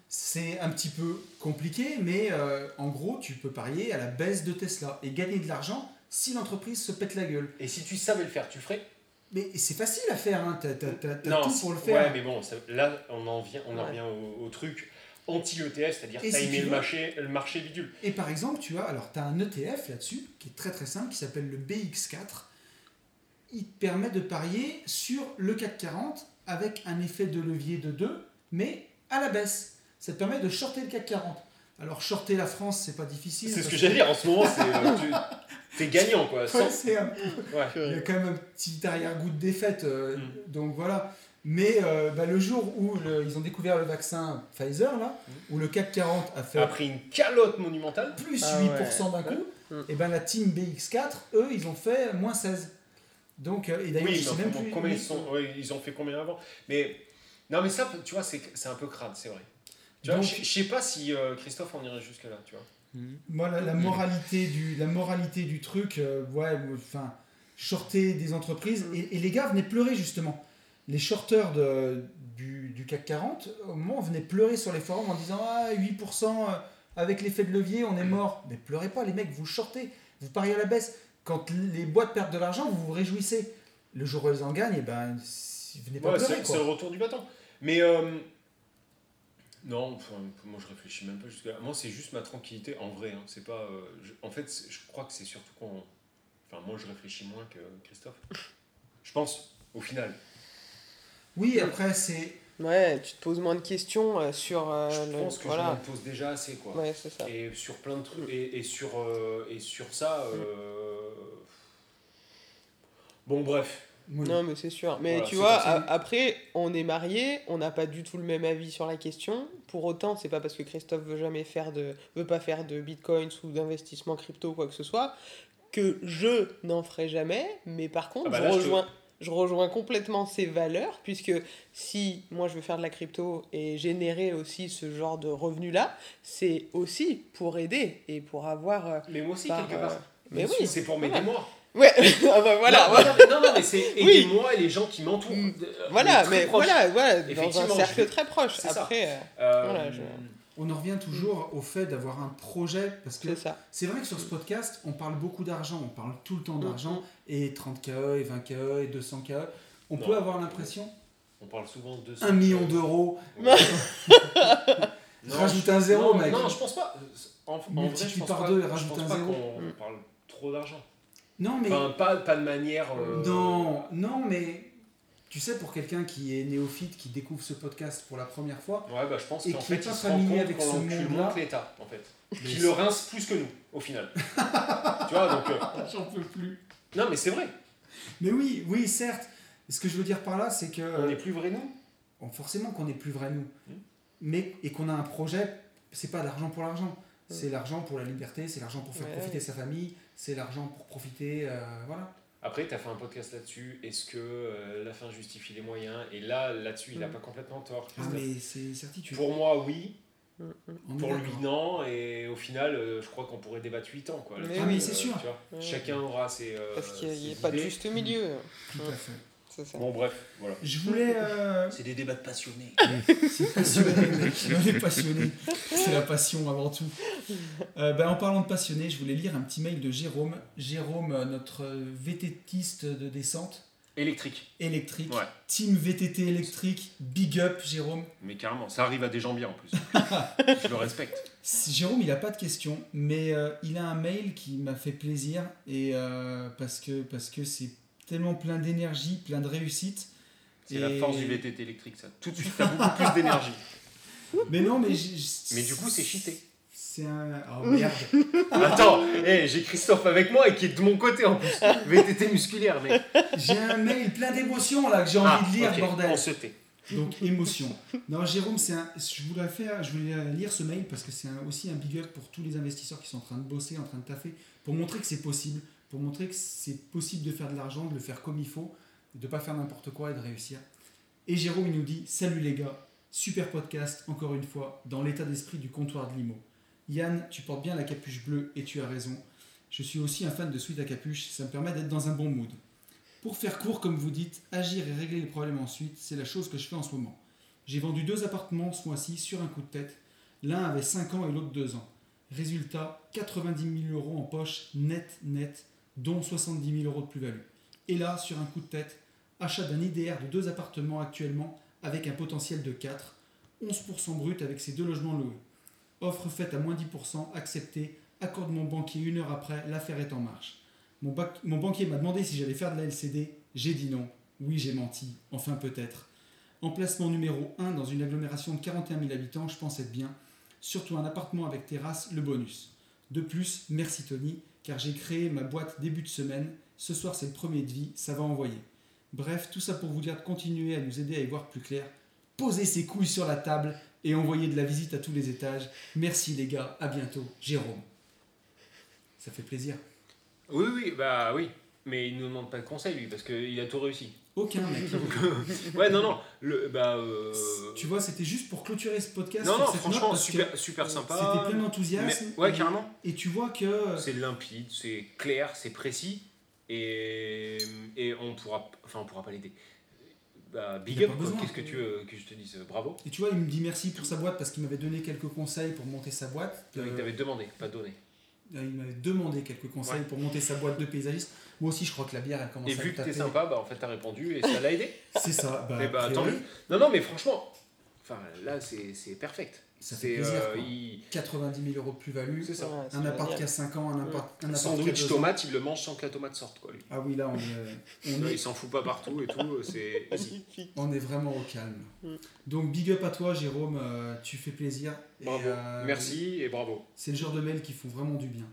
C'est un petit peu compliqué, mais euh, en gros, tu peux parier à la baisse de Tesla et gagner de l'argent si l'entreprise se pète la gueule. Et si tu savais le faire, tu le ferais? Mais c'est facile à faire, hein. t'as, tout si- pour le faire. Ouais, mais bon, ça- là, on en, vient, on en Ouais. revient au, au truc anti-ETF, c'est-à-dire si timer tu le marché, le marché bidule. Et par exemple, tu vois, alors as un ETF là-dessus qui est très très simple qui s'appelle le BX4. Il te permet de parier sur le CAC 40 avec un effet de levier de 2, mais à la baisse. Ça te permet de shorter le CAC 40. Alors, shorter la France, c'est pas difficile. C'est ce que j'allais dire en ce moment, c'est euh, gagnant quoi. Ouais, Sans- c'est un- ouais. Il y a quand même un petit arrière-goût de défaite. euh, Mm. Donc voilà. Mais euh, bah, le jour où le- ils ont découvert le vaccin Pfizer, là, où le CAC 40 a fait A pris une calotte monumentale. plus Ah 8% d'un coup, Mm. et ben la team BX4, eux, ils ont fait moins 16. Donc, euh, et d'ailleurs, Oui, je mais sais même enfin, plus. combien ils, sont, ouais, ils ont fait combien avant? Mais non, mais ça, tu vois, c'est c'est un peu crade, c'est vrai. Tu vois, je je sais pas si euh, Christophe en irait jusque là, tu vois. Moi, la, la moralité du, la moralité du truc, euh, ouais, enfin, shorter des entreprises. Mm. Et, et les gars venaient pleurer justement. Les shorteurs de, du, du CAC 40, au moment, venaient pleurer sur les forums en disant Ah, 8% euh, avec l'effet de levier, on est mort. Mais pleurez pas, les mecs, vous shortez, vous pariez à la baisse. Quand les boîtes perdent de l'argent, vous vous réjouissez. Le jour où elles en gagnent, et ben, si- venez pas Ouais, pleurer. c'est le retour du bâton. Mais euh, non, enfin, moi je réfléchis même pas jusque là. Moi, c'est juste ma tranquillité en vrai. hein. C'est pas. euh, je- en fait, je crois que c'est surtout quand. Enfin, moi, je réfléchis moins que Christophe. Je pense, au final. Oui, après, c'est. Ouais, tu te poses moins de questions euh, sur euh, je le- pense que je voilà. me pose déjà assez, quoi. Ouais, c'est ça. Et sur plein de trucs. Et, et sur, euh, et sur ça. Mm. Bon, bref. Oui. Non, mais c'est sûr. Mais Voilà, tu vois, après, on est mariés, on n'a pas du tout le même avis sur la question. Pour autant, c'est pas parce que Christophe veut jamais faire de, veut pas faire de bitcoins ou d'investissement crypto ou quoi que ce soit, que je n'en ferai jamais. Mais par contre, Ah bah je là, je te- rejoins. Je rejoins complètement ses valeurs, puisque si moi je veux faire de la crypto et générer aussi ce genre de revenus-là, c'est aussi pour aider et pour avoir. euh, Mais moi aussi, par, quelque part. euh, mais Bien oui, C'est pour m'aider moi. Ouais, ah bah voilà, non, voilà. non, mais- non, non, mais c'est Oui. aidez-moi et les gens qui m'entourent. Mm. Euh, Voilà, mais proches. voilà, voilà, dans un Effectivement, cercle très proche. Après, euh, Euh, Voilà, je- On en revient toujours au fait d'avoir un projet, parce que c'est vrai que sur ce podcast, on parle beaucoup d'argent, on parle tout le temps d'argent, et 30 KE, et 20 KE, et 200 KE. On Non. peut avoir l'impression, On parle souvent de 1 million d'euros, Ouais. Rajoute un zéro, non, mec. Non, je pense pas. En, en vrai, je Multiplie pense par pas, deux rajoute un zéro. Mm. parle trop d'argent. Non, mais. Enfin, pas, pas de manière. euh, Non, non, mais. Tu sais, pour quelqu'un qui est néophyte, qui découvre ce podcast pour la première fois, Ouais, bah je pense Et qu'en qui fait, est il pas se rend familier compte avec ce monde-là. que l'État, en fait. mais Qui le rince plus que nous, au final. tu vois, donc. euh, j'en peux plus. Non, mais c'est vrai. Mais oui, oui, certes. Ce que je veux dire par là, c'est que. On n'est plus vrai, nous? Bon, forcément qu'on n'est plus vrai nous. Mm. Mais, et qu'on a un projet, c'est pas l'argent pour l'argent. C'est l'argent pour la liberté, c'est l'argent pour faire Ouais, profiter ouais. sa famille, c'est l'argent pour profiter. euh, voilà. Après, tu as fait un podcast là-dessus. Est-ce que euh, la fin justifie les moyens? Et là, là-dessus, il n'a Mm. pas complètement tort. Ah, mais c'est certitude. Pour moi, oui. Mm, mm. Pour lui, non. Et au final, euh, je crois qu'on pourrait débattre 8 ans. Quoi, Mais Ah, mais euh, c'est sûr. tu vois. Ouais. Chacun aura ses. euh, Parce qu'il n'y a, ses pas de juste milieu. Tout à fait. Ça. Bon, bref, voilà. Je voulais. euh, C'est des débats de passionnés. C'est passionné, mec. On est passionné. C'est la passion avant tout. Euh, ben, en parlant de passionné, je voulais lire un petit mail de Jérôme. Jérôme, euh, notre VTTiste de descente Électrique. électrique. Ouais. Team VTT électrique. Big up, Jérôme. Mais carrément, ça arrive à des gens bien en plus. je le respecte. Jérôme, il n'a pas de questions, mais euh, il a un mail qui m'a fait plaisir et euh, parce que parce que c'est tellement plein d'énergie, plein de réussite. C'est la force du VTT électrique, ça. Tout de suite, t'as beaucoup plus d'énergie. Mais non, mais Mais du coup, c'est cheaté. C'est un. Oh merde. Attends, hey, j'ai Christophe avec moi et qui est de mon côté en plus. VTT musculaire, mec. J'ai un mail plein d'émotions là que j'ai envie Ah, de lire, ok, bordel. On se tait. Donc émotion. Non, Jérôme, c'est un, je voulais faire, je voulais lire ce mail parce que c'est un- aussi un big up pour tous les investisseurs qui sont en train de bosser, en train de taffer, pour montrer que c'est possible, pour montrer que c'est possible de faire de l'argent, de le faire comme il faut. de pas faire n'importe quoi et de réussir. Et Jérôme, il nous dit Salut les gars, super podcast, encore une fois, dans l'état d'esprit du comptoir de Limo. Yann, tu portes bien la capuche bleue et tu as raison. Je suis aussi un fan de Sweet à capuche, ça me permet d'être dans un bon mood. Pour faire court, comme vous dites, agir et régler les problèmes ensuite, c'est la chose que je fais en ce moment. J'ai vendu deux appartements ce mois-ci sur un coup de tête. L'un avait 5 ans et l'autre 2 ans. Résultat, 90 000 euros en poche, net, net, dont 70 000 euros de plus-value. Et là, sur un coup de tête, achat d'un IDR de deux appartements actuellement avec un potentiel de 4, 11% brut avec ces deux logements loués. Offre faite à moins 10%, acceptée, accord mon banquier une heure après, l'affaire est en marche. Mon banquier m'a demandé si j'allais faire de la LCD, j'ai dit non. Oui, j'ai menti, enfin peut-être. Emplacement numéro 1 dans une agglomération de 41 000 habitants, je pense être bien. Surtout un appartement avec terrasse, le bonus. De plus, merci Tony, car j'ai créé ma boîte début de semaine. Ce soir, c'est le premier de vie, ça va envoyer. Bref, tout ça pour vous dire de continuer à nous aider à y voir plus clair. Posez ses couilles sur la table et envoyer de la visite à tous les étages. Merci les gars, à bientôt. Jérôme. Ça fait plaisir. Oui, oui, bah oui. Mais il nous demande pas de conseil, lui, parce qu'il a tout réussi. Aucun mec. Ouais, non, non. Le, bah, euh, Tu vois, c'était juste pour clôturer ce podcast. Non, sur non, cette franchement, super, super sympa. C'était plein d'enthousiasme. Mais- Ouais, Et- carrément. Et tu vois que. C'est limpide, c'est clair, c'est précis. Et, et on pourra, enfin, on pourra pas l'aider. Bah, big up. Qu'est-ce que tu veux que je te dise? Bravo. Et tu vois, il me dit merci pour sa boîte parce qu'il m'avait donné quelques conseils pour monter sa boîte. Il Euh, t'avait demandé, pas donné. Il m'avait demandé quelques conseils Ouais. pour monter sa boîte de paysagiste. Moi aussi, je crois que la bière, elle commence Et à vu me que t'es sympa, bah en fait t'as répondu et ça l'a aidé. C'est ça. Bah, Eh bah, tant mieux. Non, non, mais franchement, là c'est c'est perfect. Ça fait C'est plaisir. euh, quoi. il- 90 000 euros de plus-value. C'est ça. Ouais, c'est Un appart qui a 5 ans, un appart, un appart qui a Sandwich tomate, il le mange sans que la tomate sorte quoi lui. Ah oui, là, on est, on est, il s'en fout pas partout et tout, c'est easy. Magnifique. on est vraiment au calme. Mm. Donc, big up à toi, Jérôme. euh, tu fais plaisir. Et, Bravo, euh, merci et bravo. C'est le genre de mails qui font vraiment du bien.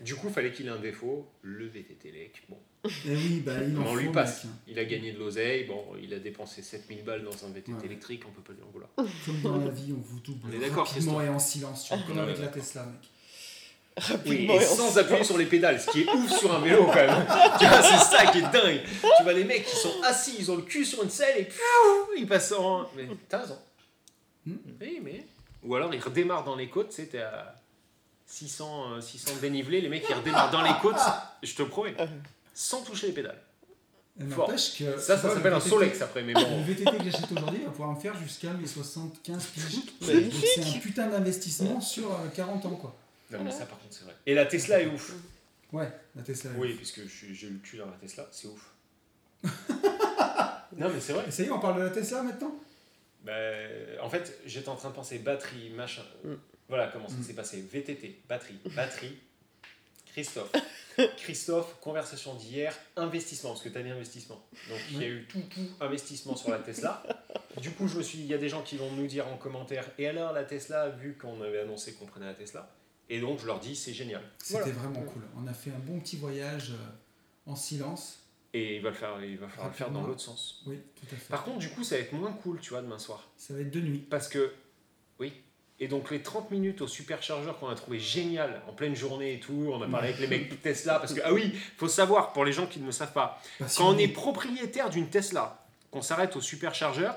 Du coup, fallait qu'il ait un défaut, le VTT Lec. Bon, Et oui, bah, il en on lui passe. mec. Il a gagné de l'oseille, bon, il a dépensé 7000 balles dans un VTT Ouais. électrique, on peut pas lui en vouloir. Comme dans la vie, on vous double. On est d'accord, rapidement et en silence. Tu vois, comme Ouais, avec la Tesla, mec. Oui, Rapidement et sans appuyer sur les pédales, ce qui est ouf sur un vélo quand même. tu vois, c'est ça qui est dingue. Tu vois les mecs qui sont assis, ils ont le cul sur une selle et ils passent en. Mais t'as raison. Hmm. Oui, mais. Ou alors ils redémarrent dans les côtes, tu sais, t'es à 600, euh, 600 de dénivelé, les mecs ils redémarrent dans les côtes, je te promets, sans toucher les pédales. N'empêche que. Ça, ça s'appelle le un Solex après, mais Le bon. VTT que j'achète aujourd'hui va pouvoir me faire jusqu'à mes 75 piges. C'est un putain d'investissement sur euh, 40 ans, quoi. Non, mais ça par contre, c'est vrai. Et la Tesla est ouf. Ouais, la Tesla. Oui, puisque je suis- j'ai eu le cul dans la Tesla, c'est ouf. non, mais c'est vrai. Et ça y est, on parle de la Tesla maintenant Bah, en fait, j'étais en train de penser batterie, machin. Mm. Voilà comment ça Mm. s'est passé. VTT, batterie, batterie. Christophe. Christophe, conversation d'hier, investissement, parce que tu as dit investissement. Donc il y a eu tout, tout investissement sur la Tesla. Du coup, je me suis dit, il y a des gens qui vont nous dire en commentaire, et alors la Tesla, vu qu'on avait annoncé qu'on prenait la Tesla? Et donc je leur dis, c'est génial. C'était Voilà. vraiment cool. On a fait un bon petit voyage euh, en silence. Et il va, le faire, il va falloir le faire dans l'autre sens. Oui, tout à fait. Par contre, du coup, ça va être moins cool, tu vois, demain soir. Ça va être de nuit. Parce que, oui. Et donc, les 30 minutes au superchargeur qu'on a trouvé génial en pleine journée et tout, on a parlé avec les mecs de Tesla. Parce que, ah oui, faut savoir, pour les gens qui ne le savent pas, quand on est propriétaire d'une Tesla, qu'on s'arrête au superchargeur,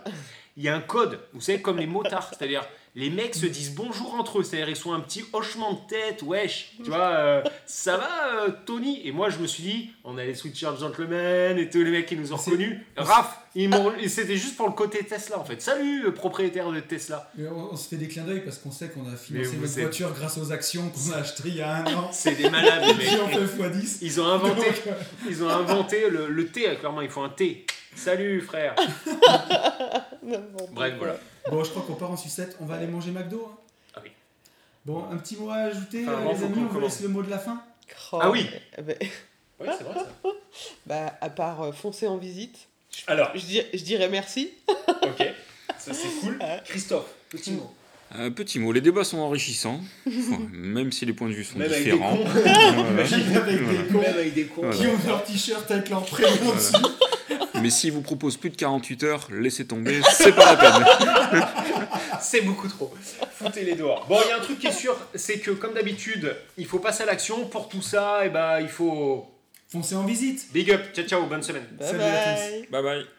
il y a un code, vous savez, comme les motards. C'est-à-dire, les mecs se disent bonjour entre eux. C'est-à-dire, ils sont un petit hochement de tête, wesh. Tu vois, euh, ça va, euh, Tony? Et moi, je me suis dit, on a les Switcher Gentlemen et tous les mecs qui nous ont reconnus. Raph, ils m'ont- c'était juste pour le côté Tesla, en fait. Salut, euh, propriétaire de Tesla. On, on se fait des clins d'œil parce qu'on sait qu'on a financé êtes- voiture grâce aux actions qu'on a achetées il y a un an. C'est des malades, les mecs. fait x10. Ils ont inventé, Donc, ils ont inventé le, le thé, clairement, il faut un thé. Salut, frère. Bref, quoi. voilà. Bon, je crois qu'on part en sucette. On va aller manger McDo. hein. Ah oui. Bon, un petit mot à ajouter, Enfin, euh, avant, les faut amis. qu'on On vous commence. laisse le mot de la fin. Oh, Ah oui. eh ben, Oui, c'est vrai ça. bah, à part euh, foncer en visite, Alors, je, dir- je dirais merci. ok, ça c'est cool. Christophe, petit mot. Un petit mot, les débats sont enrichissants, Enfin, même si les points de vue sont Même avec des différents. cons. Voilà. Imagine, Avec Voilà. des cons même avec des cons. Voilà. qui ont leur t-shirt avec leur prénom Voilà. dessus. Mais s'ils vous proposent plus de 48 heures, laissez tomber, c'est pas la peine. C'est beaucoup trop. Foutez les dehors. Bon, il y a un truc qui est sûr, c'est que comme d'habitude, il faut passer à l'action. Pour tout ça, et ben, il faut foncez en visite. Big up, ciao ciao, bonne semaine. Bye Salut à tous. bye. Bye bye.